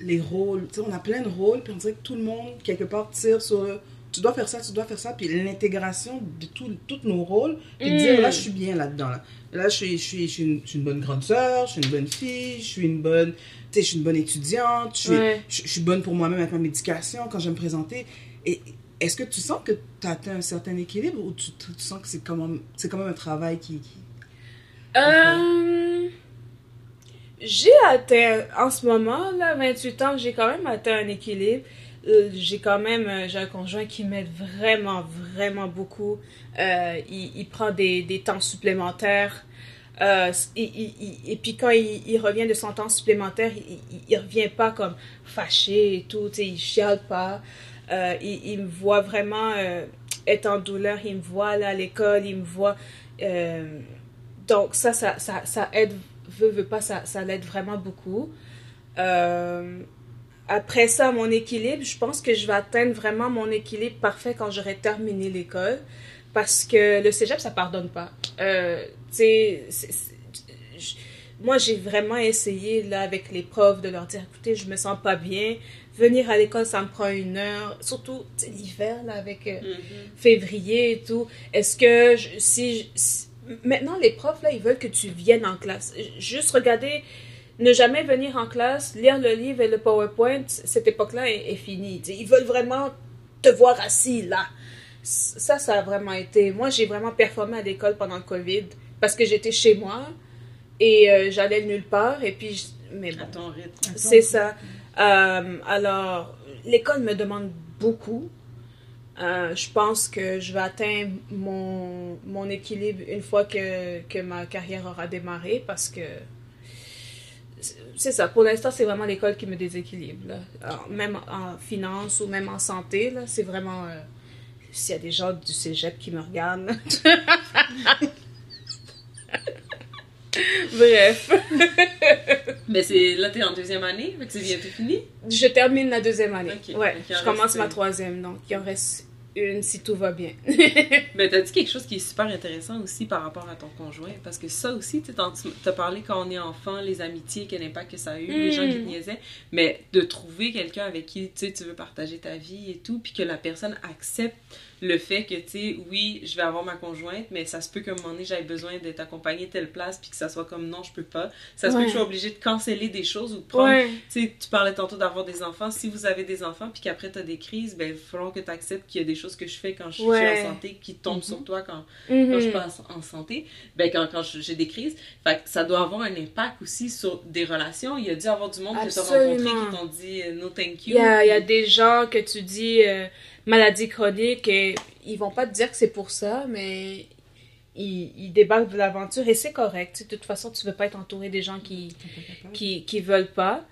les rôles. Tu sais, on a plein de rôles, puis on dirait que tout le monde, quelque part, tire sur le tu dois faire ça, tu dois faire ça, puis l'intégration de tout- tous nos rôles, puis de Mm. dire, là, je suis bien là-dedans. Là, là je, suis, je, suis, je, suis une, je suis une bonne grande sœur, je suis une bonne fille, je suis une bonne, je suis une bonne étudiante, je suis, Ouais. je, je suis bonne pour moi-même avec ma médication quand je vais me présenter. Et est-ce que tu sens que tu as atteint un certain équilibre ou tu, tu- sens que c'est quand, même- quand même un travail qui... qui- Euh, j'ai atteint, en ce moment, là, 28 ans, j'ai quand même atteint un équilibre. Euh, j'ai quand même, euh, j'ai un conjoint qui m'aide vraiment, vraiment beaucoup. Euh, il, prend des, des temps supplémentaires. Et, puis quand il, revient de son temps supplémentaire, il, il revient pas comme fâché et tout, il chiale pas. Il, me voit vraiment être en douleur, il me voit aller à l'école, il me voit... donc ça, ça, ça, ça aide, veut, veut pas, ça, ça l'aide vraiment beaucoup. Après ça, mon équilibre, je pense que je vais atteindre vraiment mon équilibre parfait quand j'aurai terminé l'école. Parce que le cégep, ça pardonne pas. Euh, c'est- c'est- je- moi, j'ai vraiment essayé, là, avec les profs, de leur dire, écoutez, je me sens pas bien. Venir à l'école, ça me prend une heure. Surtout, l'hiver, là, avec... euh, février et tout. Est-ce que je- si, je- si- maintenant les profs là ils veulent que tu viennes en classe. Juste regarder, ne jamais venir en classe, lire le livre et le PowerPoint, cette époque-là est, est finie. Ils veulent vraiment te voir assis là. Ça, ça a vraiment été. Moi, j'ai vraiment performé à l'école pendant le Covid parce que j'étais chez moi et euh, j'allais nulle part et puis je- mais bon. À ton rythme. C'est ça. Euh, alors, l'école me demande beaucoup. Euh, je pense que je vais atteindre mon, mon équilibre une fois que, que ma carrière aura démarré parce que c'est ça. Pour l'instant, c'est vraiment l'école qui me déséquilibre. là. Alors, même en finance ou même en santé, là, c'est vraiment. euh, S'il y a des gens du cégep qui me regardent. Bref. Mais c'est là, t'es en deuxième année, c'est bientôt fini? Je termine la deuxième année. Ouais, je commence ma troisième, donc il en reste une si tout va bien. Mais t'as dit quelque chose qui est super intéressant aussi par rapport à ton conjoint, parce que ça aussi, tu t'as parlé quand on est enfant, les amitiés, quel impact que ça a eu, les gens qui te Mm. niaisaient, mais de trouver quelqu'un avec qui, tu veux partager ta vie et tout, puis que la personne accepte le fait que, tu sais, oui, je vais avoir ma conjointe, mais ça se peut qu'à un moment donné, j'aille besoin d'être accompagnée telle place, puis que ça soit comme non, je peux pas. Ça se peut que je sois obligée de canceller des choses ou de prendre ouais. tu sais, tu parlais tantôt d'avoir des enfants. Si vous avez des enfants, puis qu'après tu as des crises, ben, il falloir que tu acceptes qu'il y a des choses que je fais quand je Ouais. suis en santé qui tombent Mhm. sur toi quand, quand je Mhm. passe en santé. Ben, quand, quand je- j'ai des crises. Fait que ça doit avoir un impact aussi sur des relations. Il y a dû avoir du monde que tu as rencontré qui t'ont dit euh, no thank Il you. y a, il y a des gens que tu dis euh, maladie chronique et ils vont pas te dire que c'est pour ça, mais ils, ils débarquent de l'aventure et c'est correct. De toute façon, tu veux pas être entouré des gens qui, qui, qui veulent pas.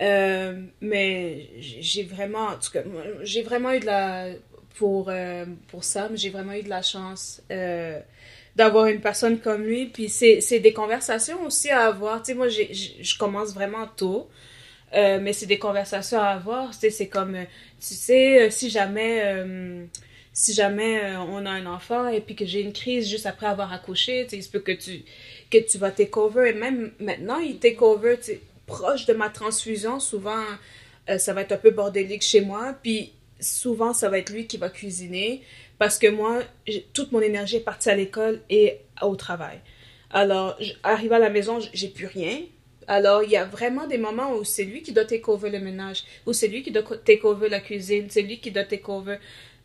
Euh, mais j'ai vraiment, en tout cas, j'ai vraiment eu de la, pour, euh, j'ai vraiment eu de la chance euh, d'avoir une personne comme lui. Puis c'est des conversations aussi à avoir. Tu sais, moi, je commence vraiment tôt. Euh, mais c'est des conversations à avoir. C'est comme, euh, tu sais, euh, si jamais, si jamais on a un enfant et puis que j'ai une crise juste après avoir accouché, il se peut que tu, que tu vas take over. Et même maintenant, il take over, proche de ma transfusion, souvent, ça va être un peu bordélique chez moi. Puis souvent, ça va être lui qui va cuisiner parce que moi, toute mon énergie est partie à l'école et au travail. Alors, arrivé à la maison, j'ai plus rien. Alors, il y a vraiment des moments où c'est lui qui doit take over le ménage, où c'est lui qui doit co- take over la cuisine, c'est lui qui doit take over.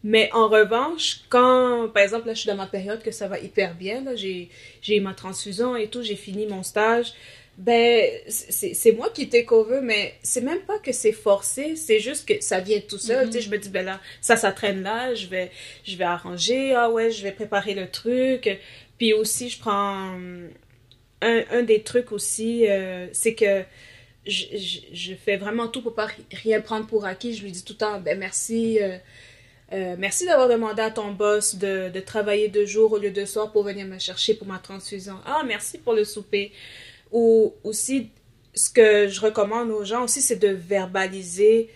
Mais en revanche, quand, par exemple, là, je suis dans ma période que ça va hyper bien, là, j'ai, j'ai eu ma transfusion et tout, j'ai fini mon stage, ben, c'est, c'est moi qui take over, mais c'est même pas que c'est forcé, c'est juste que ça vient tout seul. Tu sais, je me dis, ben là, ça, ça traîne là, je vais, je vais arranger, ah ouais, je vais préparer le truc. Puis aussi, je prends un, des trucs aussi, euh, c'est que je, fais vraiment tout pour pas ri- rien prendre pour acquis. Je lui dis tout le temps, ben merci, euh, euh, merci d'avoir demandé à ton boss de, de travailler deux jours au lieu de soir pour venir me chercher pour ma transfusion. Ah, merci pour le souper. Ou aussi, ce que je recommande aux gens aussi, c'est de verbaliser.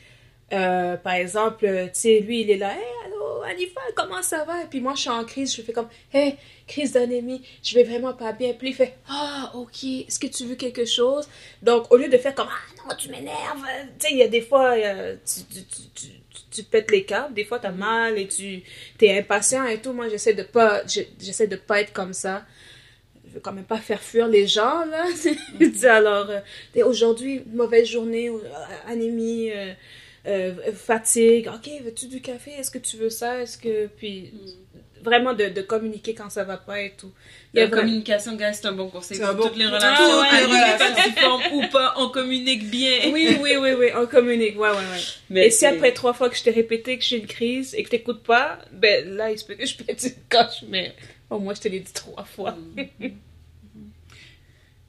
Par exemple, tu sais, lui, il est là, comment ça va? Et puis moi, je suis en crise, je fais comme, hé, crise d'anémie, je vais vraiment pas bien. Puis il fait, ah, ok, est-ce que tu veux quelque chose? Donc, au lieu de faire comme, ah non, tu m'énerves, tu sais, il y a des fois, euh, tu, tu, tu, tu, pètes les câbles, des fois, t'as mal et tu es impatient et tout. Moi, j'essaie de pas, j'essaie de pas être comme ça veux quand même pas faire fuir les gens, là. Alors, euh, aujourd'hui, mauvaise journée, euh, anémie, euh, euh, fatigue. Ok, veux-tu du café? Est-ce que tu veux ça? Est-ce que. Puis, vraiment de, de, communiquer quand ça va pas et tout. Il y a la communication, gars, c'est un bon conseil pour toutes les relations. Ah, ouais, ou pas, on communique bien. Oui, oui, oui, oui, on communique. Ouais, ouais, ouais. Mais et si après trois fois que je t'ai répété que j'ai une crise et que t'écoutes pas, ben là, il se peut que je pète une coche, mais au moins je te l'ai dit trois fois. Mm.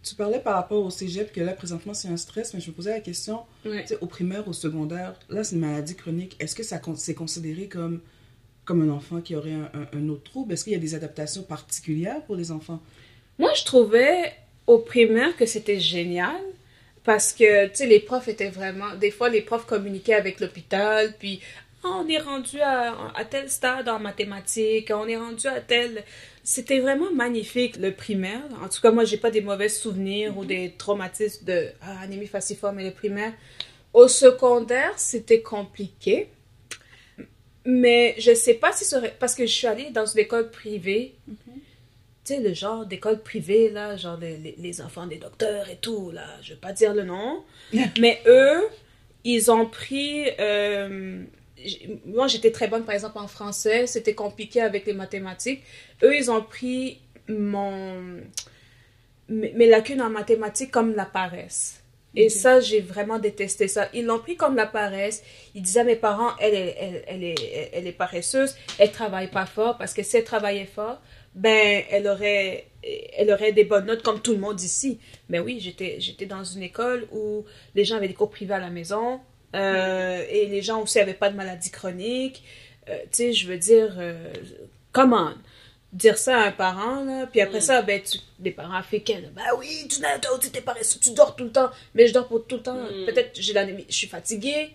Tu parlais par rapport au cégep que là, présentement, c'est un stress, mais je me posais la question, ouais. au primaire, au secondaire, là, c'est une maladie chronique. Est-ce que ça c'est considéré comme, comme un enfant qui aurait un, un, un autre trouble? Est-ce qu'il y a des adaptations particulières pour les enfants? Moi, je trouvais au primaire que c'était génial parce que, tu sais, les profs étaient vraiment... Des fois, les profs communiquaient avec l'hôpital, puis ah, on est rendu à, à, tel stade en mathématiques, on est rendu à tel c'était vraiment magnifique, le primaire. En tout cas, moi, j'ai pas des mauvais souvenirs mm -hmm. ou des traumatismes de ah, anémie falciforme et le primaire. Au secondaire, c'était compliqué. Mais je sais pas si ça Parce que je suis allée dans une école privée. Mm -hmm. Tu sais, le genre d'école privée, là, genre les, les, enfants des docteurs et tout, là. Je vais pas dire le nom. mais eux, ils ont pris... Euh, moi, j'étais très bonne, par exemple, en français. C'était compliqué avec les mathématiques. Eux, ils ont pris mon... mes lacunes en mathématiques comme la paresse. Et okay. ça, j'ai vraiment détesté ça. Ils l'ont pris comme la paresse. Ils disaient à mes parents, elle, elle, elle, elle, est, elle est paresseuse, elle travaille pas fort, parce que si elle travaillait fort, ben, elle aurait, elle aurait des bonnes notes comme tout le monde ici. Mais oui, j'étais, j'étais dans une école où les gens avaient des cours privés à la maison, euh, et les gens aussi n'avaient pas de maladie chronique. Euh, tu sais, je veux dire, euh, comment dire ça à un parent, là, puis après mm. ça, ben, tu, les parents africains, ben oui, tu n'as tu paresseux, tu dors tout le temps, mais je dors pour tout le temps, mm. peut-être j'ai l'anémie, je suis fatiguée,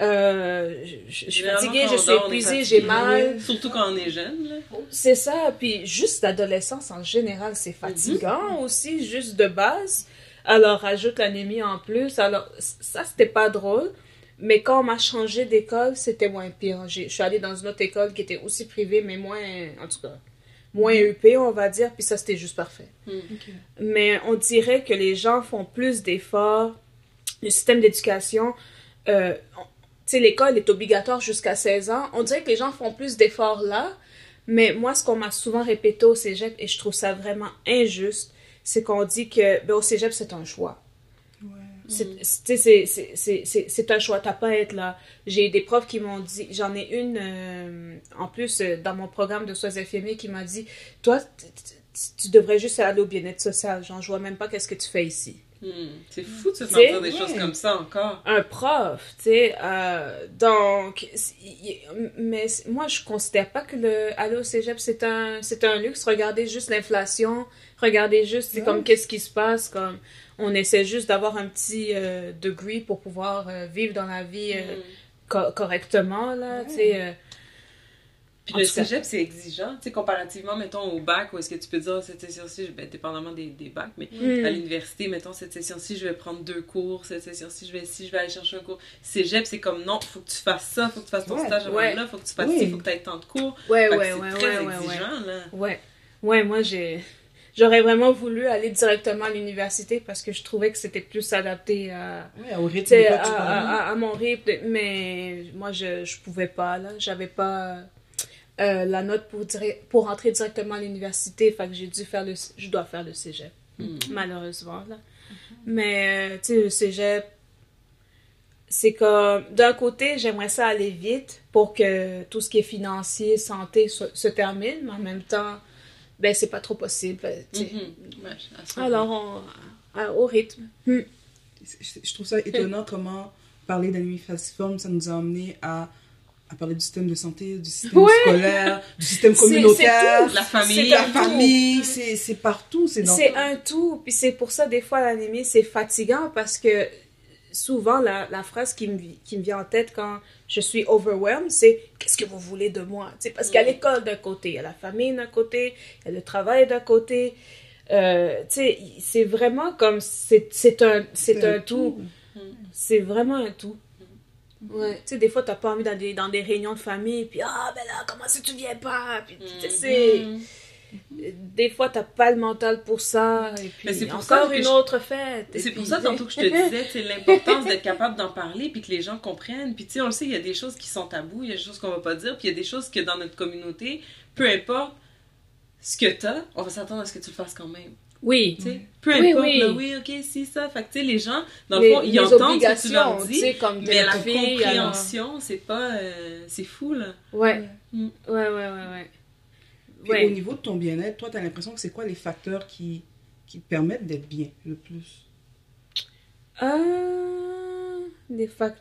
euh, je, je, suis fatiguée, je suis épuisée, j'ai mal. Surtout quand on est jeune. C'est ça, puis juste l'adolescence en général, c'est fatigant mm -hmm. aussi, juste de base. Alors, rajoute l'anémie en plus. Alors, ça, c'était pas drôle. Mais quand on m'a changé d'école, c'était moins pire. Je suis allée dans une autre école qui était aussi privée, mais moins, en tout cas, moins UP, on va dire. Puis ça, c'était juste parfait. Mm. Okay. Mais on dirait que les gens font plus d'efforts. Le système d'éducation, euh, tu sais, l'école est obligatoire jusqu'à 16 ans. On dirait que les gens font plus d'efforts là. Mais moi, ce qu'on m'a souvent répété au cégep, et je trouve ça vraiment injuste, c'est qu'on dit que ben, au cégep, c'est un choix. C'est un choix, t'as pas à être là. J'ai des profs qui m'ont dit, j'en ai une euh, en plus euh, dans mon programme de soins infirmiers qui m'a dit Toi, tu devrais juste aller au bien-être social. Genre, je vois même pas qu'est-ce que tu fais ici. Hmm. C'est fou de se sentir des choses comme ça encore. Un prof, tu sais. Euh, donc, mais moi, je considère pas que le aller au cégep, c'est un, c'est un luxe. Regardez juste l'inflation. Regardez juste, c'est ouais. comme qu'est-ce qui se passe. Comme on essaie juste d'avoir un petit euh, degree pour pouvoir euh, vivre dans la vie euh, mm. co correctement, là, ouais. tu sais. Puis le cégep, c'est exigeant, tu sais, comparativement, mettons, au bac, où est-ce que tu peux dire, cette session-ci, ben, dépendamment des, des bacs, mais mm. à l'université, mettons, cette session-ci, je vais prendre deux cours, cette session-ci, je vais, si je vais aller chercher un cours. Cégep, c'est comme, non, faut que tu fasses ça, faut que tu fasses ton ouais, stage avant ouais. là, faut que tu fasses oui. ci, faut que tu aies tant de cours. Ouais, fait ouais, c'est ouais, très ouais, exigeant, ouais. là. Ouais, ouais, moi, j'ai... J'aurais vraiment voulu aller directement à l'université parce que je trouvais que c'était plus adapté à, ouais, au rythme à, à, à, mon rythme. Mais moi, je je pouvais pas. là J'avais pas euh, la note pour, pour entrer directement à l'université. Fait que j'ai dû faire le... Je dois faire le cégep, mm. malheureusement. Là. -hmm. Mais, euh, tu sais, le cégep, c'est comme... D'un côté, j'aimerais ça aller vite pour que tout ce qui est financier, santé se, se termine. Mais en même temps ben c'est pas trop possible. Mm -hmm. ouais, Alors, on, à, au rythme. Mm. Je, je, trouve ça étonnant comment parler d'anémie falciforme, ça nous a amené à, à parler du système de santé, du système ouais. scolaire, du système communautaire. la famille. La famille, c'est partout. C'est un tout. Puis c'est pour ça, des fois, l'anémie, c'est fatigant parce que souvent, la, la phrase qui me, qui me vient en tête quand je suis overwhelmed, c'est qu'est-ce que vous voulez de moi? Tu sais, parce qu'il y a l'école d'un côté, il y a la famille d'un côté, il y a le travail d'un côté. Euh, tu sais, c'est vraiment comme. C'est c'est un, c'est un tout. C'est vraiment un tout. Ouais. Tu sais, des fois, t'as pas envie dans des, dans des réunions de famille, puis ah, ben là, comment ça tu viens pas? Puis, tu sais, c'est. Des fois, t'as pas le mental pour ça, et Mais c'est puis pour ça encore une je- autre fête. et C'est puis, pour ça, tantôt que je te disais, c'est l'importance d'être capable d'en parler puis que les gens comprennent. Puis tu sais, on le sait, il y a des choses qui sont tabous, il y a des choses qu'on va pas dire, puis il y a des choses que dans notre communauté, peu importe ce que t'as, on va s'attendre à ce que tu le fasses quand même. Oui. Tu sais, peu Oui, importe, oui. là, oui, ok, si, ça. Fait que tu sais, les gens, dans Les- le fond, ils entendent ce que tu leur dis, comme mais la fille, alors- compréhension, c'est pas. euh, c'est fou, là. Ouais. Mm. Ouais, ouais, ouais, ouais. Puis Ouais. au niveau de ton bien-être, toi, tu as l'impression que c'est quoi les facteurs qui, qui te permettent d'être bien le plus? Euh, des fac-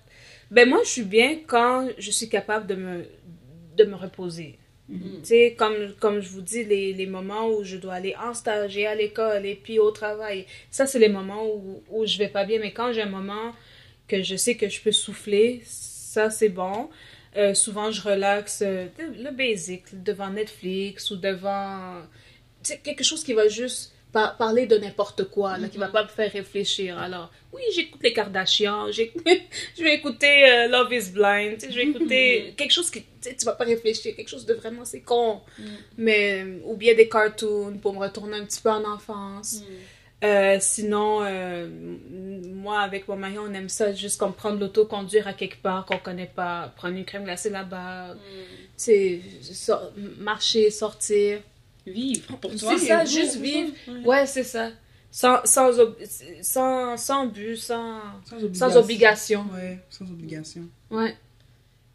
Ben moi, je suis bien quand je suis capable de me, de me reposer. Mm. Tu sais, comme, comme je vous dis, les, les moments où je dois aller en stage et à l'école et puis au travail, ça, c'est les moments où, où je vais pas bien. Mais quand j'ai un moment que je sais que je peux souffler, ça, c'est bon. Euh, souvent, je relaxe euh, le basic devant Netflix ou devant quelque chose qui va juste par- parler de n'importe quoi, là, qui va pas me faire réfléchir. Alors, oui, j'écoute les Kardashians, je vais écouter euh, Love is Blind, je vais écouter quelque chose qui, tu vas pas réfléchir, quelque chose de vraiment, c'est con. Mais, ou bien des cartoons pour me retourner un petit peu en enfance. Euh, sinon, euh, moi, avec mon mari, on aime ça juste comme prendre l'auto, conduire à quelque part qu'on connaît pas, prendre une crème glacée là-bas, sor- marcher, sortir. Vivre pour toi. C'est ça, vivre, juste c'est vivre. ça. Ouais. Ouais, c'est ça. Sans, sans, sans, sans but, sans, Sans sans obligation. Ouais, sans obligation. Ouais.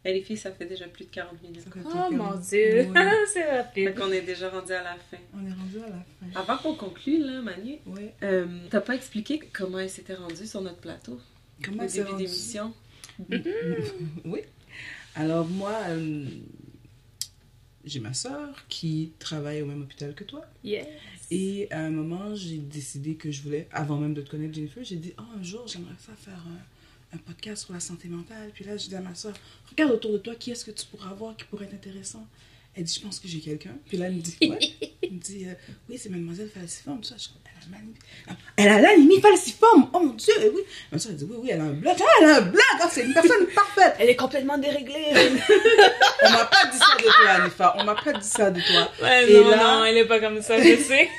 Et les filles, ça fait déjà plus de 40 minutes. Fait Oh mon dieu, Ouais. c'est Fait rapide. qu'on est déjà rendu à la fin. On est rendu à la fin. Avant qu'on conclue, là, Manu, Ouais. euh, t'as pas expliqué comment elle s'était rendue sur notre plateau? Comment au début rendu? d'émission? Oui. Alors moi, euh, j'ai ma soeur qui travaille au même hôpital que toi. Yes. Et à un moment, j'ai décidé que je voulais, avant même de te connaître, Jennifer, j'ai dit, oh, un jour, j'aimerais ça faire un, un podcast sur la santé mentale. Puis là, j'ai dit à ma soeur, regarde autour de toi, qui est-ce que tu pourras voir qui pourrait être intéressant? Elle dit, je pense que j'ai quelqu'un. Puis là, elle me dit. Elle me dit, euh, oui, c'est mademoiselle Falciforme. Ça, je, elle a magnifique- Ah, Elle a l'anémie falciforme. Oh mon Dieu, oui. Ma soeur, elle dit, oui, oui, elle a un blog. Ah, elle a un blog. Ah, c'est une personne parfaite. Elle est complètement déréglée. On m'a pas dit ça de toi, Anifa. On m'a pas dit ça de toi. Ouais, Et non, là- non, elle est pas comme ça, je sais.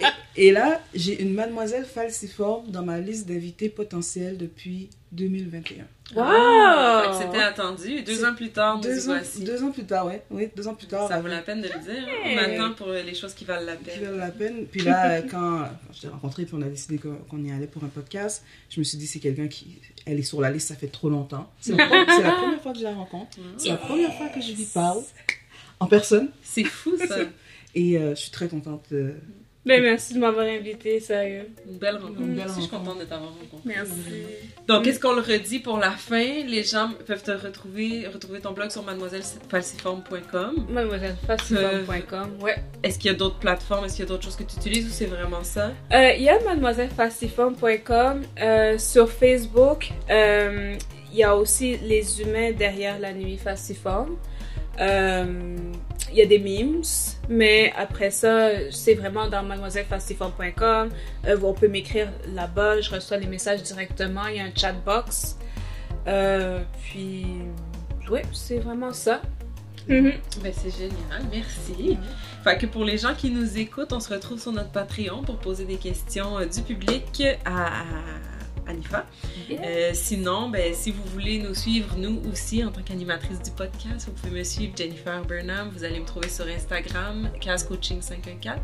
Et là, j'ai une mademoiselle falciforme dans ma liste d'invités potentiels depuis 2021. Ah, Wow! que c'était attendu. Deux ans plus tard, nous y Deux ans, voici. deux ans plus tard, ouais. Oui, deux ans plus tard. Ça vaut la peine de le dire. hein. On attend pour les choses qui valent la Qui peine. valent la peine. Puis là, euh, quand, je t'ai rencontré, puis on a décidé qu'on y allait pour un podcast, je me suis dit, c'est quelqu'un qui. Elle est sur la liste, ça fait trop longtemps. C'est la, première fois que je la rencontre. C'est la première fois que je lui parle en personne. C'est fou, ça. Et euh, je suis très contente. euh, Ben, merci de m'avoir invité, sérieux. Une belle rencontre. Une belle Je suis contente de t'avoir rencontré. Merci. Donc, est-ce qu'on le redit pour la fin? Les gens peuvent te retrouver, retrouver ton blog sur mademoisellepalciforme.com. Mademoisellefaciforme.com, ouais. Est-ce qu'il y a d'autres plateformes? Est-ce qu'il y a d'autres choses que tu utilises ou c'est vraiment ça? Euh, Il y a mademoisellefaciforme.com. Euh, sur Facebook, euh, il y a aussi les humains derrière la nuit faciforme. Il y a des memes, mais après ça, c'est vraiment dans mademoisellefaciforme.com. Euh, on peut m'écrire là-bas, je reçois les messages directement. Il y a un chat box. Euh, puis, ouais, c'est vraiment ça. Mhm. Ben, c'est génial, merci. Fait que pour les gens qui nous écoutent, on se retrouve sur notre Patreon pour poser des questions euh, du public à, à Anifa. Euh, sinon, ben, si vous voulez nous suivre, nous aussi, en tant qu'animatrice du podcast, vous pouvez me suivre Jennifer Burnham. Vous allez me trouver sur Instagram, Cas Coaching 514.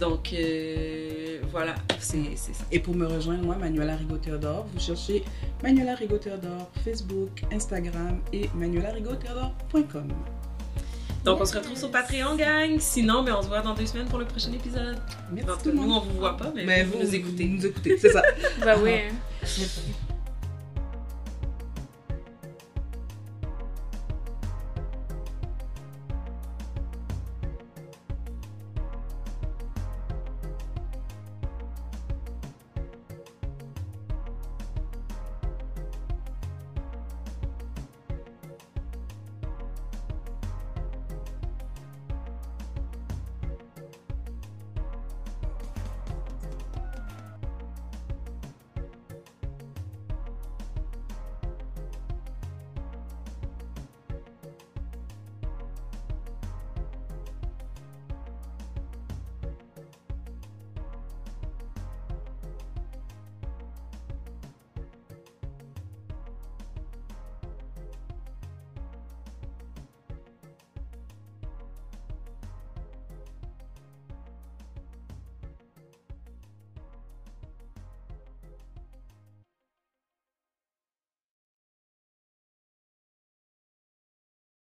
Donc, euh, voilà, c'est ça. Et pour me rejoindre, moi, Manuela Rigaud-Théodore, vous cherchez Manuela Rigaud-Théodore, Facebook, Instagram et manuelarigaud-théodore.com. Donc, on se retrouve sur Patreon, gang. Sinon, ben, on se voit dans deux semaines pour le prochain épisode. Merci En tout nous, on vous voit pas, mais, Mais vous, vous, nous écoutez. Vous nous écoutez, c'est ça. Bah ouais. hein. Merci.